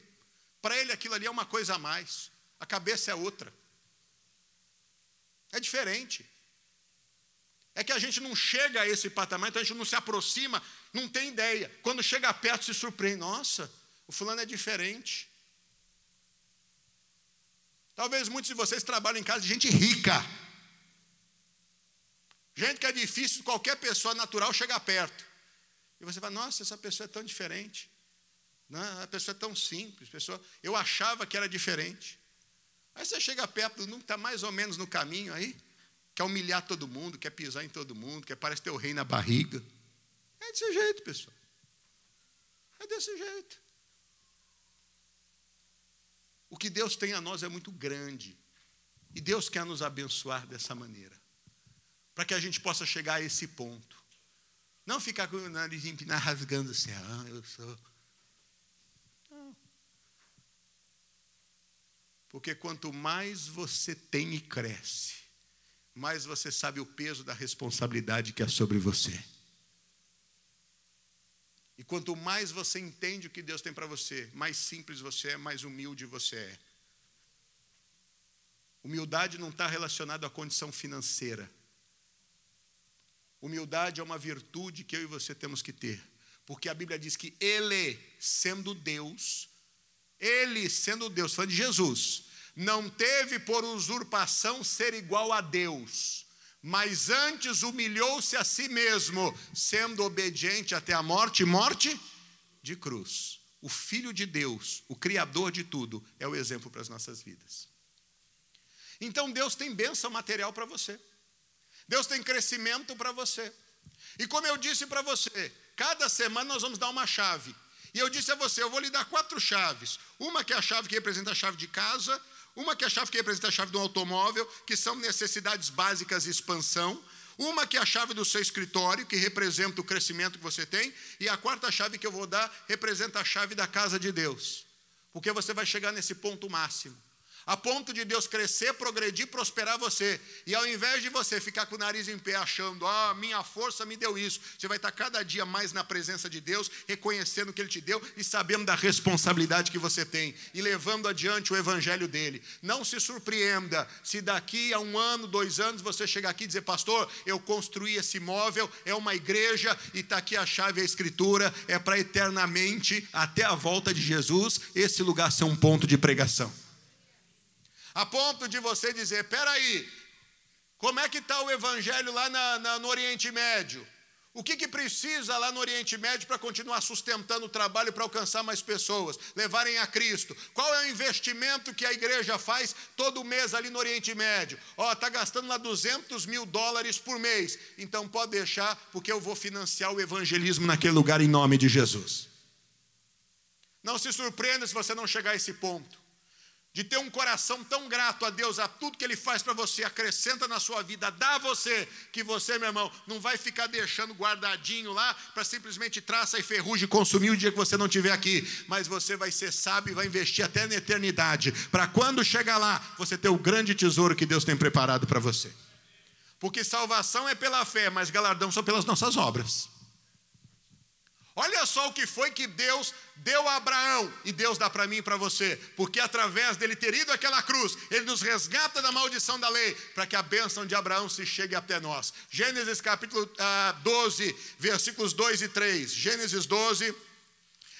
Speaker 1: Para ele aquilo ali é uma coisa a mais. A cabeça é outra. É diferente. É que a gente não chega a esse patamar, então a gente não se aproxima, não tem ideia. Quando chega perto, se surpreende. Nossa, o fulano é diferente. Talvez muitos de vocês trabalhem em casa de gente rica. Gente que é difícil qualquer pessoa natural chegar perto. E você fala, nossa, essa pessoa é tão diferente. Não, a pessoa é tão simples. Pessoa, eu achava que era diferente. Aí você chega perto que está mais ou menos no caminho aí, quer humilhar todo mundo, quer pisar em todo mundo, quer parece ter o rei na barriga. É desse jeito, pessoal. É desse jeito. O que Deus tem a nós é muito grande. E Deus quer nos abençoar dessa maneira. Para que a gente possa chegar a esse ponto. Não ficar com o nariz empinado, rasgando assim, ah, eu sou. Porque quanto mais você tem e cresce, mais você sabe o peso da responsabilidade que é sobre você. E quanto mais você entende o que Deus tem para você, mais simples você é, mais humilde você é. Humildade não está relacionada à condição financeira. Humildade é uma virtude que eu e você temos que ter. Porque a Bíblia diz que Ele, sendo Deus, ele, sendo Deus, falando de Jesus, não teve por usurpação ser igual a Deus, mas antes humilhou-se a si mesmo, sendo obediente até a morte morte de cruz. O Filho de Deus, o Criador de tudo, é o exemplo para as nossas vidas. Então Deus tem bênção material para você, Deus tem crescimento para você. E como eu disse para você, cada semana nós vamos dar uma chave. E eu disse a você: eu vou lhe dar quatro chaves. Uma que é a chave que representa a chave de casa, uma que é a chave que representa a chave do automóvel, que são necessidades básicas e expansão. Uma que é a chave do seu escritório, que representa o crescimento que você tem. E a quarta chave que eu vou dar representa a chave da casa de Deus. Porque você vai chegar nesse ponto máximo a ponto de Deus crescer, progredir, prosperar você. E ao invés de você ficar com o nariz em pé achando, ah, minha força me deu isso, você vai estar cada dia mais na presença de Deus, reconhecendo o que Ele te deu e sabendo da responsabilidade que você tem e levando adiante o evangelho dele. Não se surpreenda se daqui a um ano, dois anos, você chegar aqui e dizer, pastor, eu construí esse imóvel, é uma igreja e está aqui a chave, a escritura, é para eternamente, até a volta de Jesus, esse lugar ser um ponto de pregação a ponto de você dizer: peraí, como é que está o evangelho lá na, na, no Oriente Médio? O que, que precisa lá no Oriente Médio para continuar sustentando o trabalho para alcançar mais pessoas, levarem a Cristo? Qual é o investimento que a igreja faz todo mês ali no Oriente Médio? Ó, oh, está gastando lá 200 mil dólares por mês. Então pode deixar, porque eu vou financiar o evangelismo naquele lugar em nome de Jesus. Não se surpreenda se você não chegar a esse ponto de ter um coração tão grato a Deus, a tudo que Ele faz para você, acrescenta na sua vida, dá a você, que você, meu irmão, não vai ficar deixando guardadinho lá para simplesmente traça e ferrugem consumir o dia que você não estiver aqui, mas você vai ser sábio e vai investir até na eternidade, para quando chegar lá, você ter o grande tesouro que Deus tem preparado para você. Porque salvação é pela fé, mas galardão são pelas nossas obras. Olha só o que foi que Deus deu a Abraão e Deus dá para mim e para você, porque através dele ter ido àquela cruz, ele nos resgata da maldição da lei, para que a bênção de Abraão se chegue até nós. Gênesis capítulo ah, 12, versículos 2 e 3. Gênesis 12,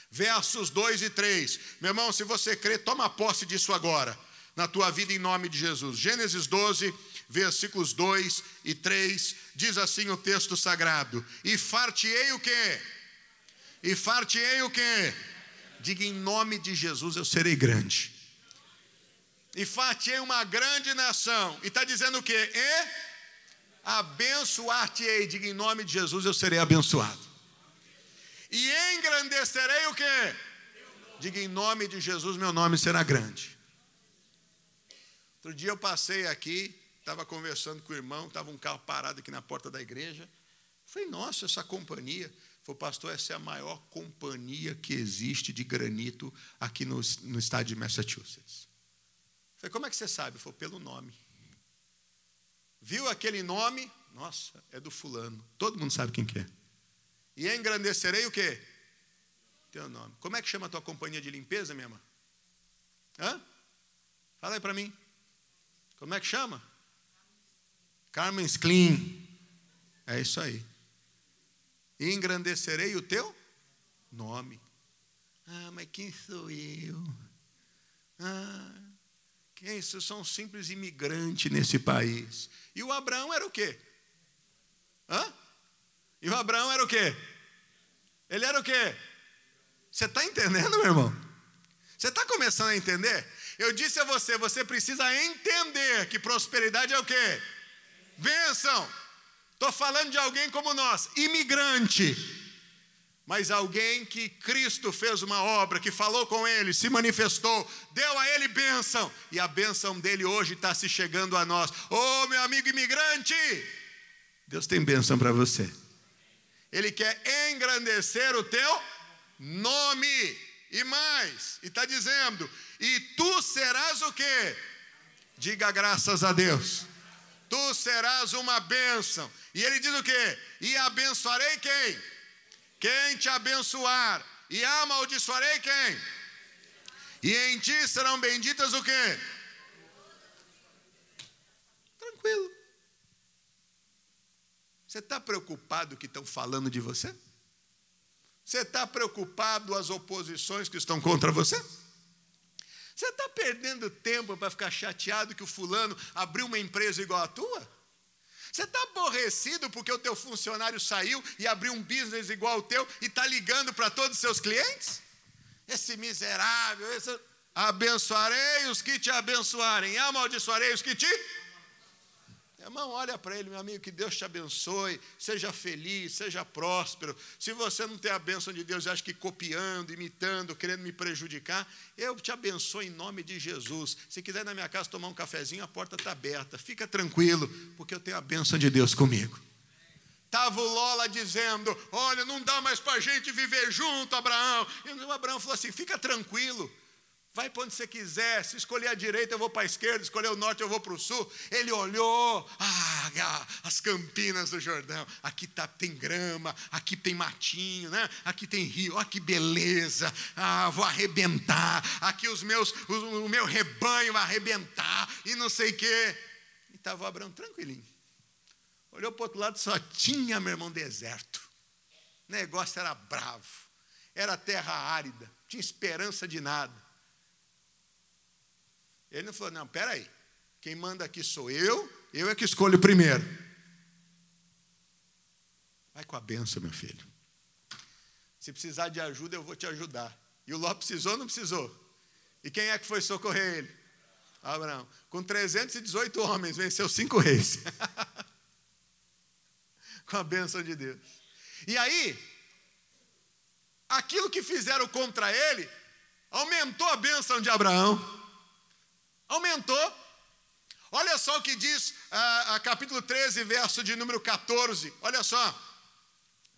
Speaker 1: versos 2 e 3. Meu irmão, se você crê, toma posse disso agora, na tua vida em nome de Jesus. Gênesis 12, versículos 2 e 3, diz assim o texto sagrado: E fartiei o quê? E fartiei o quê? Diga em nome de Jesus eu serei grande. E fartiei uma grande nação. E está dizendo o quê? E abençoar-te-ei. Diga em nome de Jesus eu serei abençoado. E engrandecerei o quê? Diga em nome de Jesus meu nome será grande. Outro dia eu passei aqui, estava conversando com o irmão, estava um carro parado aqui na porta da igreja. Falei, nossa, essa companhia. Falei, pastor, essa é a maior companhia que existe de granito aqui no, no estado de Massachusetts. Falei, como é que você sabe? Falei, pelo nome. Viu aquele nome? Nossa, é do fulano. Todo mundo sabe quem que é. E engrandecerei o quê? Teu nome. Como é que chama a tua companhia de limpeza, minha irmã? Hã? Fala aí para mim. Como é que chama? Carmen's Clean. É isso aí e engrandecerei o teu nome. Ah, mas quem sou eu? Ah, quem sou? Sou um simples imigrante nesse país. E o Abraão era o quê? Hã? E o Abraão era o quê? Ele era o quê? Você está entendendo, meu irmão? Você está começando a entender? Eu disse a você, você precisa entender que prosperidade é o quê? Bênção. Estou falando de alguém como nós, imigrante, mas alguém que Cristo fez uma obra, que falou com ele, se manifestou, deu a ele bênção, e a bênção dele hoje está se chegando a nós. Ô oh, meu amigo imigrante, Deus tem bênção para você. Ele quer engrandecer o teu nome. E mais, e está dizendo, e tu serás o quê? Diga graças a Deus. Tu serás uma bênção. E ele diz o quê? E abençoarei quem? Quem te abençoar. E amaldiçoarei quem? E em ti serão benditas o quê? Tranquilo. Você está preocupado que estão falando de você? Você está preocupado as oposições que estão contra você? Você está perdendo tempo para ficar chateado que o fulano abriu uma empresa igual a tua? Você está aborrecido porque o teu funcionário saiu e abriu um business igual ao teu e está ligando para todos os seus clientes? Esse miserável, esse... abençoarei os que te abençoarem, amaldiçoarei os que te Irmão, olha para ele, meu amigo, que Deus te abençoe, seja feliz, seja próspero. Se você não tem a bênção de Deus e acha que copiando, imitando, querendo me prejudicar, eu te abençoo em nome de Jesus. Se quiser ir na minha casa tomar um cafezinho, a porta está aberta. Fica tranquilo, porque eu tenho a bênção de Deus comigo. Estava o Lola dizendo: Olha, não dá mais para a gente viver junto, Abraão. E o Abraão falou assim: Fica tranquilo, Vai para onde você quiser. Se escolher a direita, eu vou para a esquerda. Escolher o norte, eu vou para o sul. Ele olhou. Ah, as campinas do Jordão. Aqui tá, tem grama. Aqui tem matinho, né? Aqui tem rio. Olha que beleza. Ah, vou arrebentar. Aqui os meus, o, o meu rebanho vai arrebentar. E não sei o quê. E estava Abraão tranquilinho. Olhou para o outro lado, só tinha, meu irmão, deserto. O negócio era bravo. Era terra árida. Tinha esperança de nada. Ele não falou, não, peraí, quem manda aqui sou eu, eu é que escolho primeiro. Vai com a benção, meu filho. Se precisar de ajuda, eu vou te ajudar. E o Ló precisou ou não precisou? E quem é que foi socorrer ele? Abraão. Com 318 homens, venceu cinco reis. com a benção de Deus. E aí, aquilo que fizeram contra ele, aumentou a bênção de Abraão. Aumentou. Olha só o que diz a, a capítulo 13, verso de número 14. Olha só.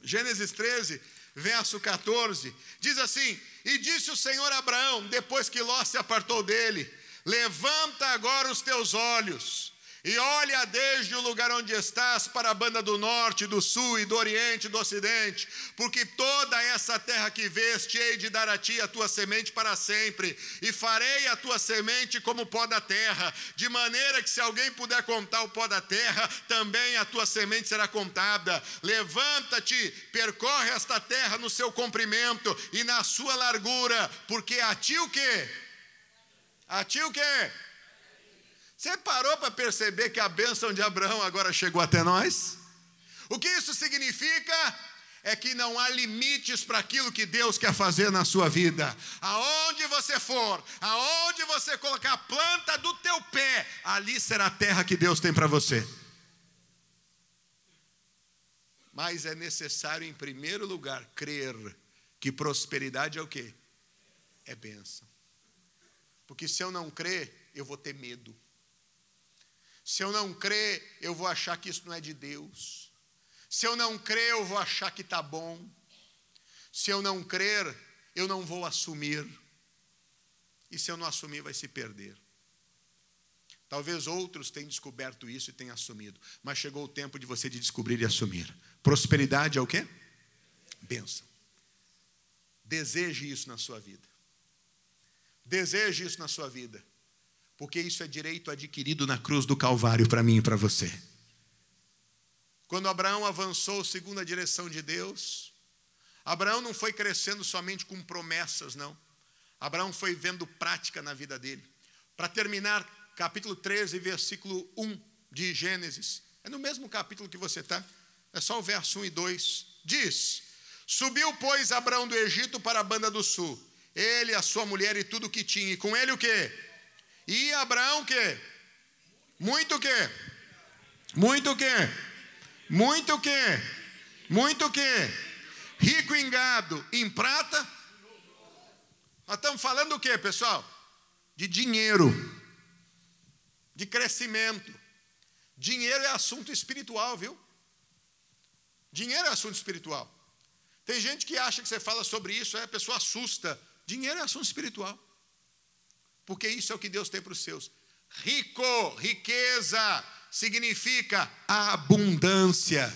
Speaker 1: Gênesis 13, verso 14. Diz assim: E disse o Senhor a Abraão, depois que Ló se apartou dele: Levanta agora os teus olhos, E olha desde o lugar onde estás para a banda do norte, do sul e do oriente e do ocidente, porque toda essa terra que veste hei de dar a ti a tua semente para sempre, e farei a tua semente como pó da terra, de maneira que se alguém puder contar o pó da terra, também a tua semente será contada. Levanta-te, percorre esta terra no seu comprimento e na sua largura, porque a ti o quê? A ti o quê? Você parou para perceber que a bênção de Abraão agora chegou até nós? O que isso significa? É que não há limites para aquilo que Deus quer fazer na sua vida. Aonde você for, aonde você colocar a planta do teu pé, ali será a terra que Deus tem para você. Mas é necessário, em primeiro lugar, crer que prosperidade é o quê? É bênção. Porque se eu não crer, eu vou ter medo. Se eu não crer, eu vou achar que isso não é de Deus. Se eu não crer, eu vou achar que está bom. Se eu não crer, eu não vou assumir. E se eu não assumir, vai se perder. Talvez outros tenham descoberto isso e tenham assumido, mas chegou o tempo de você de descobrir e assumir. Prosperidade é o quê? Bênção. Deseje isso na sua vida. Deseje isso na sua vida porque isso é direito adquirido na cruz do Calvário para mim e para você. Quando Abraão avançou segundo a direção de Deus, Abraão não foi crescendo somente com promessas, não. Abraão foi vendo prática na vida dele. Para terminar, capítulo 13, versículo 1 de Gênesis. É no mesmo capítulo que você está, é só o verso 1 e 2. Diz: Subiu, pois, Abraão do Egito para a banda do sul, ele, a sua mulher e tudo o que tinha, e com ele o que? E Abraão o quê? Muito o quê? Muito o quê? Muito o quê? Muito o quê? Rico em gado, em prata. Nós estamos falando do quê, pessoal? De dinheiro, de crescimento. Dinheiro é assunto espiritual, viu? Dinheiro é assunto espiritual. Tem gente que acha que você fala sobre isso, a pessoa assusta. Dinheiro é assunto espiritual porque isso é o que Deus tem para os seus. Rico, riqueza, significa abundância,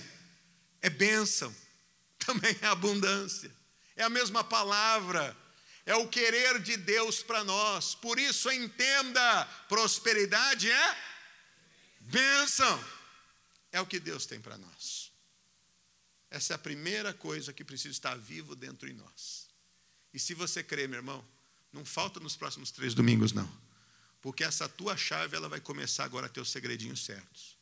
Speaker 1: é bênção, também é abundância, é a mesma palavra, é o querer de Deus para nós, por isso entenda: prosperidade é bênção, é o que Deus tem para nós. Essa é a primeira coisa que precisa estar vivo dentro de nós. E se você crê, meu irmão, não falta nos próximos três domingos, não. Porque essa tua chave, ela vai começar agora a ter os segredinhos certos.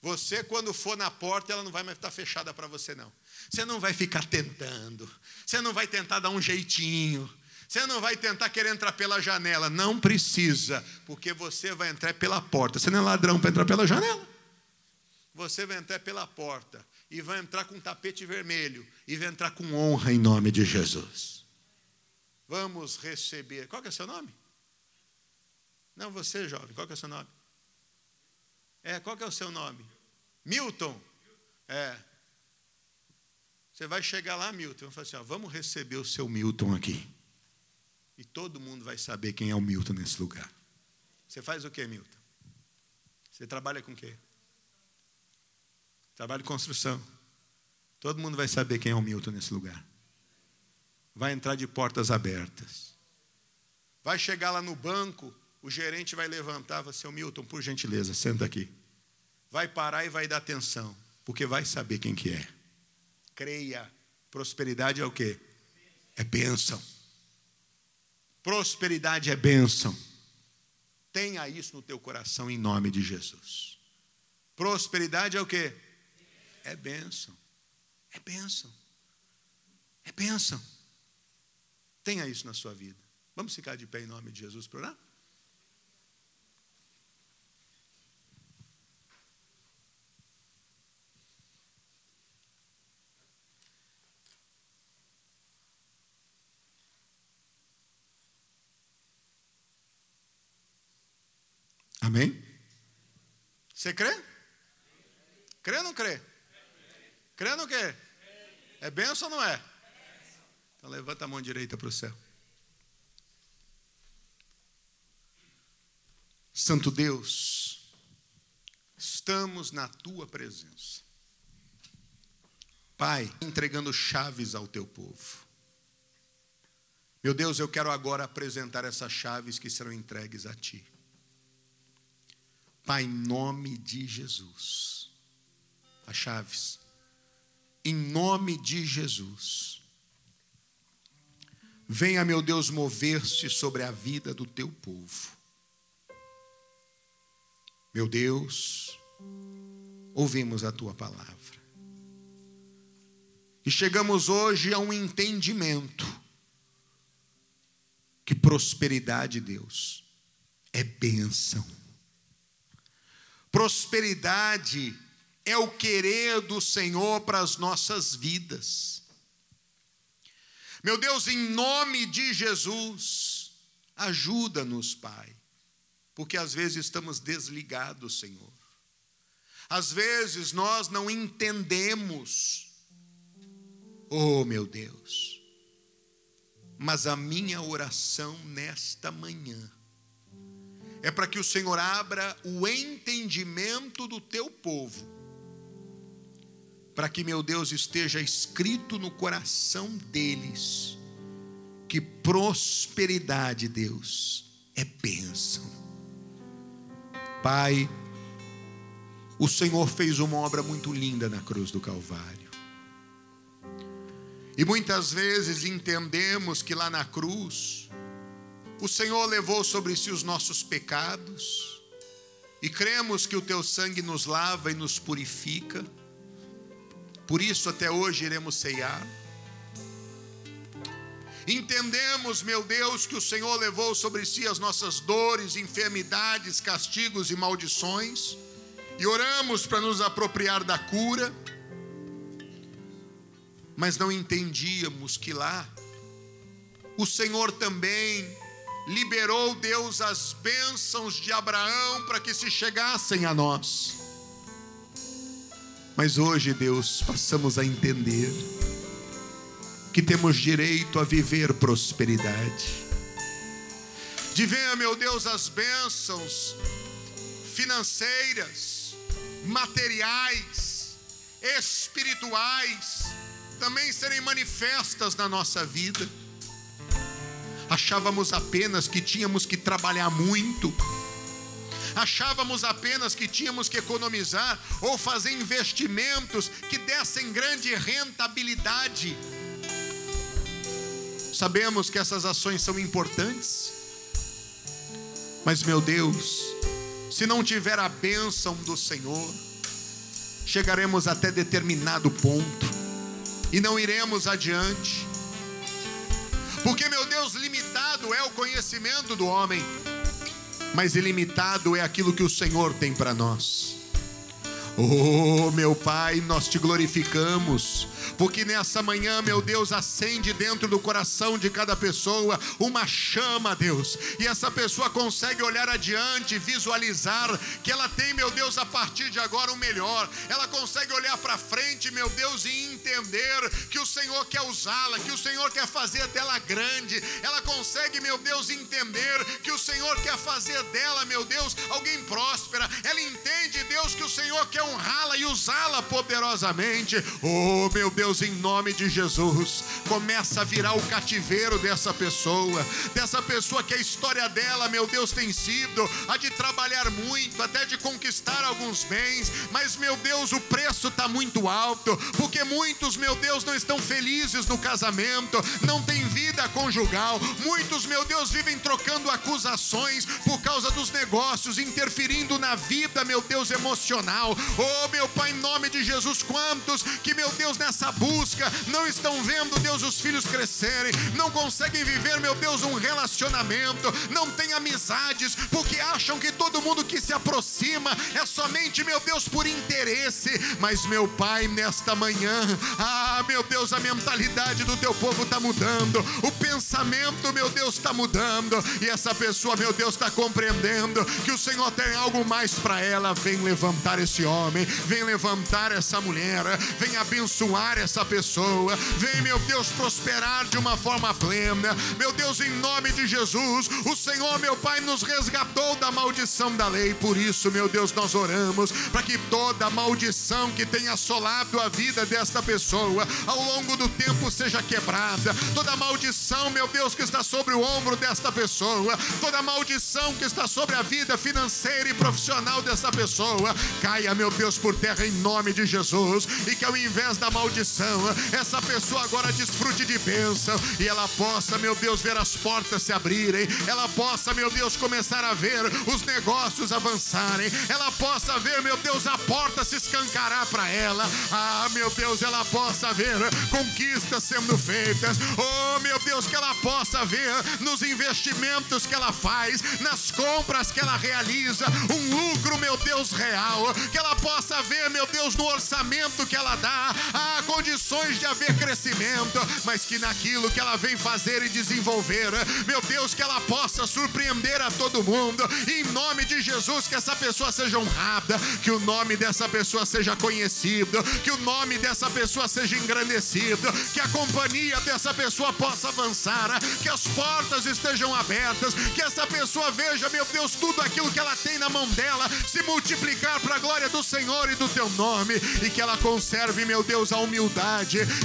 Speaker 1: Você, quando for na porta, ela não vai mais estar fechada para você, não. Você não vai ficar tentando. Você não vai tentar dar um jeitinho. Você não vai tentar querer entrar pela janela. Não precisa, porque você vai entrar pela porta. Você não é ladrão para entrar pela janela. Você vai entrar pela porta e vai entrar com tapete vermelho e vai entrar com honra em nome de Jesus. Vamos receber. Qual que é seu nome? Não, você, jovem, qual que é o seu nome? É, qual que é o seu nome? Milton. É. Você vai chegar lá, Milton, e falar assim: ó, vamos receber o seu Milton aqui. E todo mundo vai saber quem é o Milton nesse lugar. Você faz o que, Milton? Você trabalha com o quê? Trabalho de construção. Todo mundo vai saber quem é o Milton nesse lugar vai entrar de portas abertas. Vai chegar lá no banco, o gerente vai levantar, vai seu Milton, por gentileza, senta aqui. Vai parar e vai dar atenção, porque vai saber quem que é. Creia. Prosperidade é o quê? É bênção. Prosperidade é bênção. Tenha isso no teu coração em nome de Jesus. Prosperidade é o quê? É bênção. É bênção. É bênção. Tenha isso na sua vida. Vamos ficar de pé em nome de Jesus para orar? Amém? Você crê? Crê ou não crê? Crê ou não? É benção ou não é? Então levanta a mão direita para o céu. Santo Deus, estamos na tua presença. Pai, entregando chaves ao teu povo. Meu Deus, eu quero agora apresentar essas chaves que serão entregues a ti. Pai, em nome de Jesus, as chaves, em nome de Jesus, venha, meu Deus, mover-se sobre a vida do teu povo. Meu Deus, ouvimos a tua palavra. E chegamos hoje a um entendimento que prosperidade, Deus, é bênção. Prosperidade é o querer do Senhor para as nossas vidas. Meu Deus, em nome de Jesus, ajuda-nos, Pai, porque às vezes estamos desligados, Senhor. Às vezes nós não entendemos. Oh, meu Deus. Mas a minha oração nesta manhã é para que o Senhor abra o entendimento do teu povo, para que, meu Deus, esteja escrito no coração deles que prosperidade, Deus, é bênção. Pai, o Senhor fez uma obra muito linda na cruz do Calvário. E muitas vezes entendemos que lá na cruz, o Senhor levou sobre si os nossos pecados, e cremos que o teu sangue nos lava e nos purifica, por isso até hoje iremos ceiar. Entendemos, meu Deus, que o Senhor levou sobre si as nossas dores, enfermidades, castigos e maldições, e oramos para nos apropriar da cura, mas não entendíamos que lá o Senhor também liberou Deus as bênçãos de Abraão para que se chegassem a nós. Mas hoje, Deus, passamos a entender que temos direito a viver prosperidade. De ver, meu Deus, as bênçãos financeiras, materiais, espirituais, também serem manifestas na nossa vida achávamos apenas que tínhamos que trabalhar muito, achávamos apenas que tínhamos que economizar ou fazer investimentos que dessem grande rentabilidade. Sabemos que essas ações são importantes, mas meu Deus, se não tiver a bênção do Senhor, chegaremos até determinado ponto e não iremos adiante. Porque, meu Deus, limitado é o conhecimento do homem, mas ilimitado é aquilo que o Senhor tem para nós. Oh, meu Pai, nós te glorificamos porque nessa manhã, meu Deus, acende dentro do coração de cada pessoa uma chama, Deus, e essa pessoa consegue olhar adiante, visualizar que ela tem, meu Deus, a partir de agora o melhor, ela consegue olhar para frente, meu Deus, e entender que o Senhor quer usá-la, que o Senhor quer fazer dela grande, ela consegue, meu Deus, entender que o Senhor quer fazer dela, meu Deus, alguém próspera, ela entende, Deus, que o Senhor quer honrá-la e usá-la poderosamente, oh, meu Deus em nome de Jesus, começa a virar o cativeiro dessa pessoa, dessa pessoa que a história dela, meu Deus, tem sido a de trabalhar muito, até de conquistar alguns bens, mas, meu Deus, o preço está muito alto, porque muitos, meu Deus, não estão felizes no casamento, não tem vida conjugal, muitos, meu Deus, vivem trocando acusações por causa dos negócios, interferindo na vida, meu Deus, emocional. Oh, meu Pai, em nome de Jesus, quantos que, meu Deus, nessa busca, não estão vendo, Deus, os filhos crescerem, não conseguem viver, meu Deus, um relacionamento, não têm amizades, porque acham que todo mundo que se aproxima é somente, meu Deus, por interesse. Mas, meu Pai, nesta manhã, ah, Ah, meu Deus, a mentalidade do teu povo está mudando, o pensamento, meu Deus, está mudando, e essa pessoa, meu Deus, está compreendendo que o Senhor tem algo mais para ela. Vem levantar esse homem, vem levantar essa mulher, vem abençoar essa pessoa, vem, meu Deus, prosperar de uma forma plena. Meu Deus, em nome de Jesus, o Senhor, meu Pai, nos resgatou da maldição da lei, por isso, meu Deus, nós oramos para que toda maldição que tenha assolado a vida desta pessoa ao longo do tempo seja quebrada, toda maldição, meu Deus, que está sobre o ombro desta pessoa, toda maldição que está sobre a vida financeira e profissional dessa pessoa, caia, meu Deus, por terra em nome de Jesus, e que ao invés da maldição, essa pessoa agora desfrute de bênção. E ela possa, meu Deus, ver as portas se abrirem, ela possa, meu Deus, começar a ver os negócios avançarem, ela possa ver, meu Deus, a porta se escancarar para ela, ah, meu Deus, ela possa ver conquistas sendo feitas, oh, meu Deus, que ela possa ver nos investimentos que ela faz, nas compras que ela realiza, um lucro, meu Deus, real, que ela possa ver, meu Deus, no orçamento que ela dá, há condições de haver crescimento, mas que naquilo que ela vem fazer e desenvolver, meu Deus, que ela possa surpreender a todo mundo, em nome de Jesus, que essa pessoa seja honrada, que o nome dessa pessoa seja conhecido, que o nome dessa pessoa seja engrandecido, que a companhia dessa pessoa possa avançar, que as portas estejam abertas, que essa pessoa veja, meu Deus, tudo aquilo que ela tem na mão dela se multiplicar para a glória do Senhor e do teu nome, e que ela conserve, meu Deus, a humildade,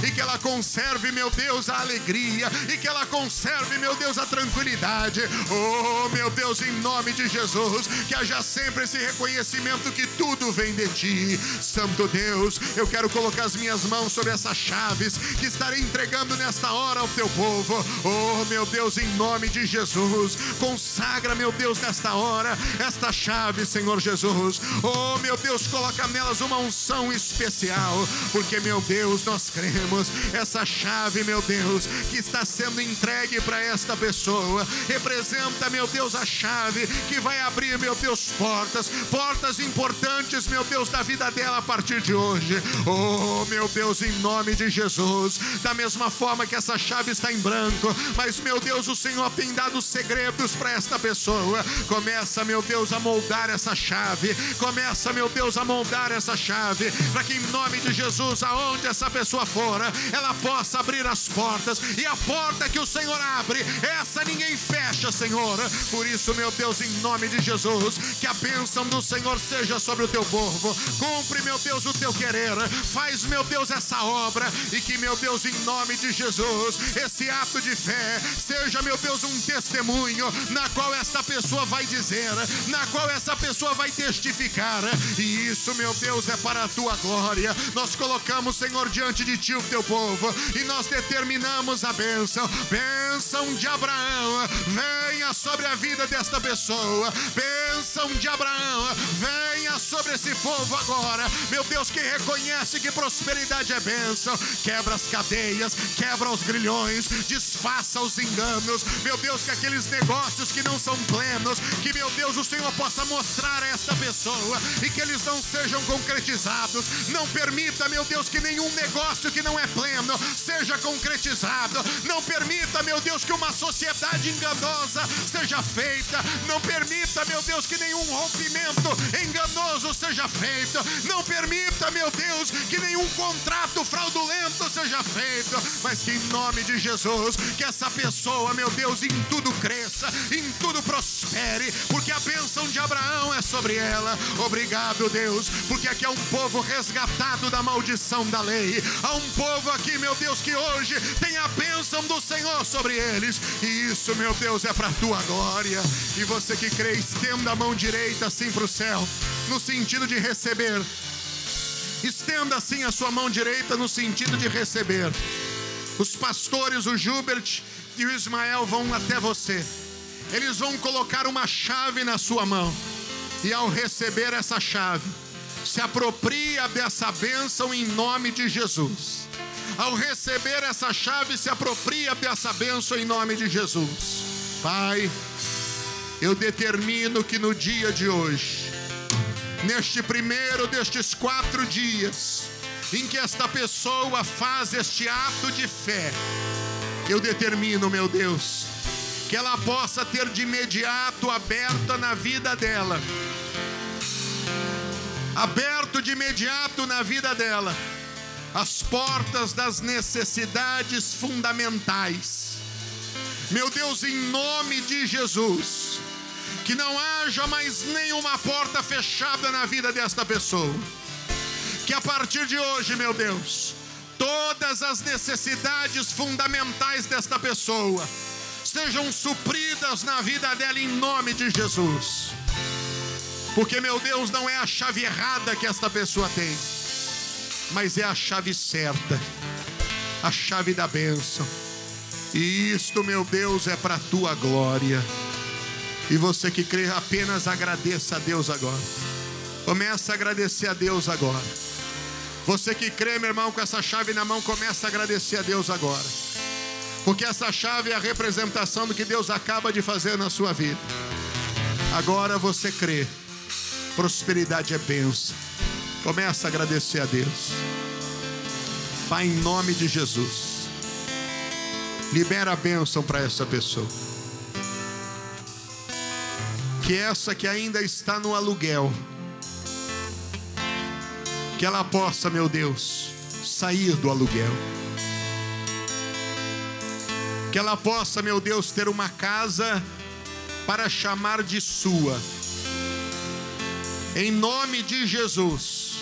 Speaker 1: e que ela conserve, meu Deus, a alegria, e que ela conserve, meu Deus, a tranquilidade. Oh, meu Deus, em nome de Jesus, que haja sempre esse reconhecimento que tudo vem de ti. Santo Deus, eu quero colocar as minhas mãos sobre essas chaves que estarei entregando nesta hora ao teu povo. Oh, meu Deus, em nome de Jesus, consagra, meu Deus, nesta hora, esta chave, Senhor Jesus. Oh, meu Deus, coloca nelas uma unção especial, porque, meu Deus, nós cremos, essa chave, meu Deus, que está sendo entregue para esta pessoa, representa, meu Deus, a chave que vai abrir, meu Deus, portas, portas importantes, meu Deus, da vida dela a partir de hoje. Oh, meu Deus, em nome de Jesus, da mesma forma que essa chave está em branco, mas, meu Deus, o Senhor tem dado segredos para esta pessoa. Começa, meu Deus, a moldar essa chave, começa, meu Deus, a moldar essa chave, para que em nome de Jesus, aonde essa pessoa for, ela possa abrir as portas, e a porta que o Senhor abre, essa ninguém fecha, Senhor. Por isso, meu Deus, em nome de Jesus, que a bênção do Senhor seja sobre o teu povo. Cumpre, meu Deus, o teu querer. Faz, meu Deus, essa obra e que, meu Deus, em nome de Jesus, esse ato de fé seja, meu Deus, um testemunho na qual esta pessoa vai dizer, na qual essa pessoa vai testificar. E isso, meu Deus, é para a tua glória. Nós colocamos, Senhor, diante de ti o teu povo e nós determinamos a bênção. Bênção de Abraão, venha sobre a vida desta pessoa. Bênção de Abraão, venha sobre esse povo agora. Meu Deus, que reconhece que prosperidade é bênção. Quebra as cadeias, quebra os grilhões, desfaça os enganos. Meu Deus, que aqueles negócios que não são plenos, que meu Deus, o Senhor possa mostrar a esta pessoa e que eles não sejam concretizados. Não permita, meu Deus, que nenhum negócio que não é pleno seja concretizado. Não permita, meu Deus, que uma sociedade enganosa seja feita. Não permita, meu Deus, que nenhum rompimento enganoso seja feito. Não permita, meu Deus, que nenhum contrato fraudulento seja feito. Mas que em nome de Jesus, que essa pessoa, meu Deus, em tudo cresça, em tudo prospere, porque a bênção de Abraão é sobre ela. Obrigado, Deus, porque aqui é um povo resgatado da maldição da lei. Há um povo aqui, meu Deus, que hoje tem a bênção do Senhor sobre eles. E isso, meu Deus, é para a tua glória. E você que crê, estenda a mão direita assim para o céu, no sentido de receber. Estenda assim a sua mão direita no sentido de receber. Os pastores, o Jubert e o Ismael vão até você. Eles vão colocar uma chave na sua mão. E ao receber essa chave, se apropria dessa bênção em nome de Jesus. Ao receber essa chave, se apropria dessa bênção em nome de Jesus. Pai, eu determino que no dia de hoje, neste primeiro destes quatro dias, em que esta pessoa faz este ato de fé, eu determino, meu Deus, que ela possa ter de imediato aberta na vida dela, aberto de imediato na vida dela, as portas das necessidades fundamentais. Meu Deus, em nome de Jesus, que não haja mais nenhuma porta fechada na vida desta pessoa. Que a partir de hoje, meu Deus, todas as necessidades fundamentais desta pessoa sejam supridas na vida dela em nome de Jesus. Porque, meu Deus, não é a chave errada que esta pessoa tem, mas é a chave certa, a chave da bênção. E isto, meu Deus, é para a tua glória. E você que crê, apenas agradeça a Deus agora. Começa a agradecer a Deus agora. Você que crê, meu irmão, com essa chave na mão, começa a agradecer a Deus agora. Porque essa chave é a representação do que Deus acaba de fazer na sua vida. Agora você crê. Prosperidade é bênção. Começa a agradecer a Deus. Pai, em nome de Jesus. Libera a bênção para essa pessoa. Que essa que ainda está no aluguel, que ela possa, meu Deus, sair do aluguel. Que ela possa, meu Deus, ter uma casa para chamar de sua. Em nome de Jesus.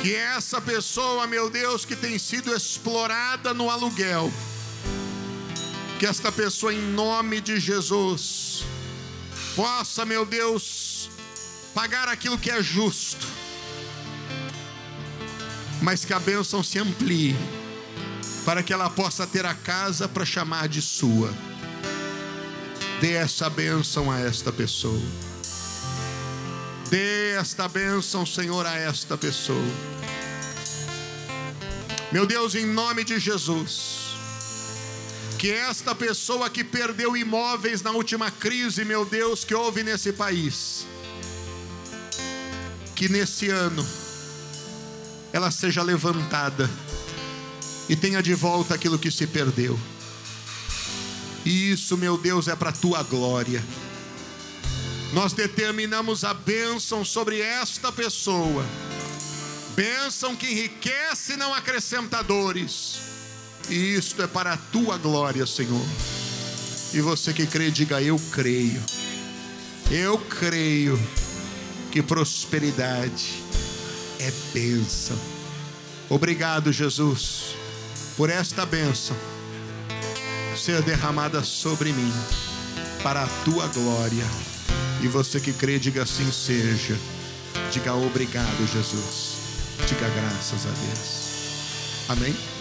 Speaker 1: Que essa pessoa, meu Deus, que tem sido explorada no aluguel, que esta pessoa, em nome de Jesus, possa, meu Deus, pagar aquilo que é justo, mas que a bênção se amplie, para que ela possa ter a casa para chamar de sua. Dê essa bênção a esta pessoa. Dê esta bênção, Senhor, a esta pessoa. Meu Deus, em nome de Jesus, que esta pessoa que perdeu imóveis na última crise, meu Deus, que houve nesse país, que nesse ano ela seja levantada e tenha de volta aquilo que se perdeu. E isso, meu Deus, é para a tua glória. Nós determinamos a bênção sobre esta pessoa, bênção que enriquece não acrescenta dores, e isto é para a tua glória, Senhor. E você que crê, diga: Eu creio, eu creio que prosperidade é bênção. Obrigado, Jesus, por esta bênção ser derramada sobre mim, para a tua glória. E você que crê, diga assim seja. Diga obrigado, Jesus. Diga graças a Deus. Amém?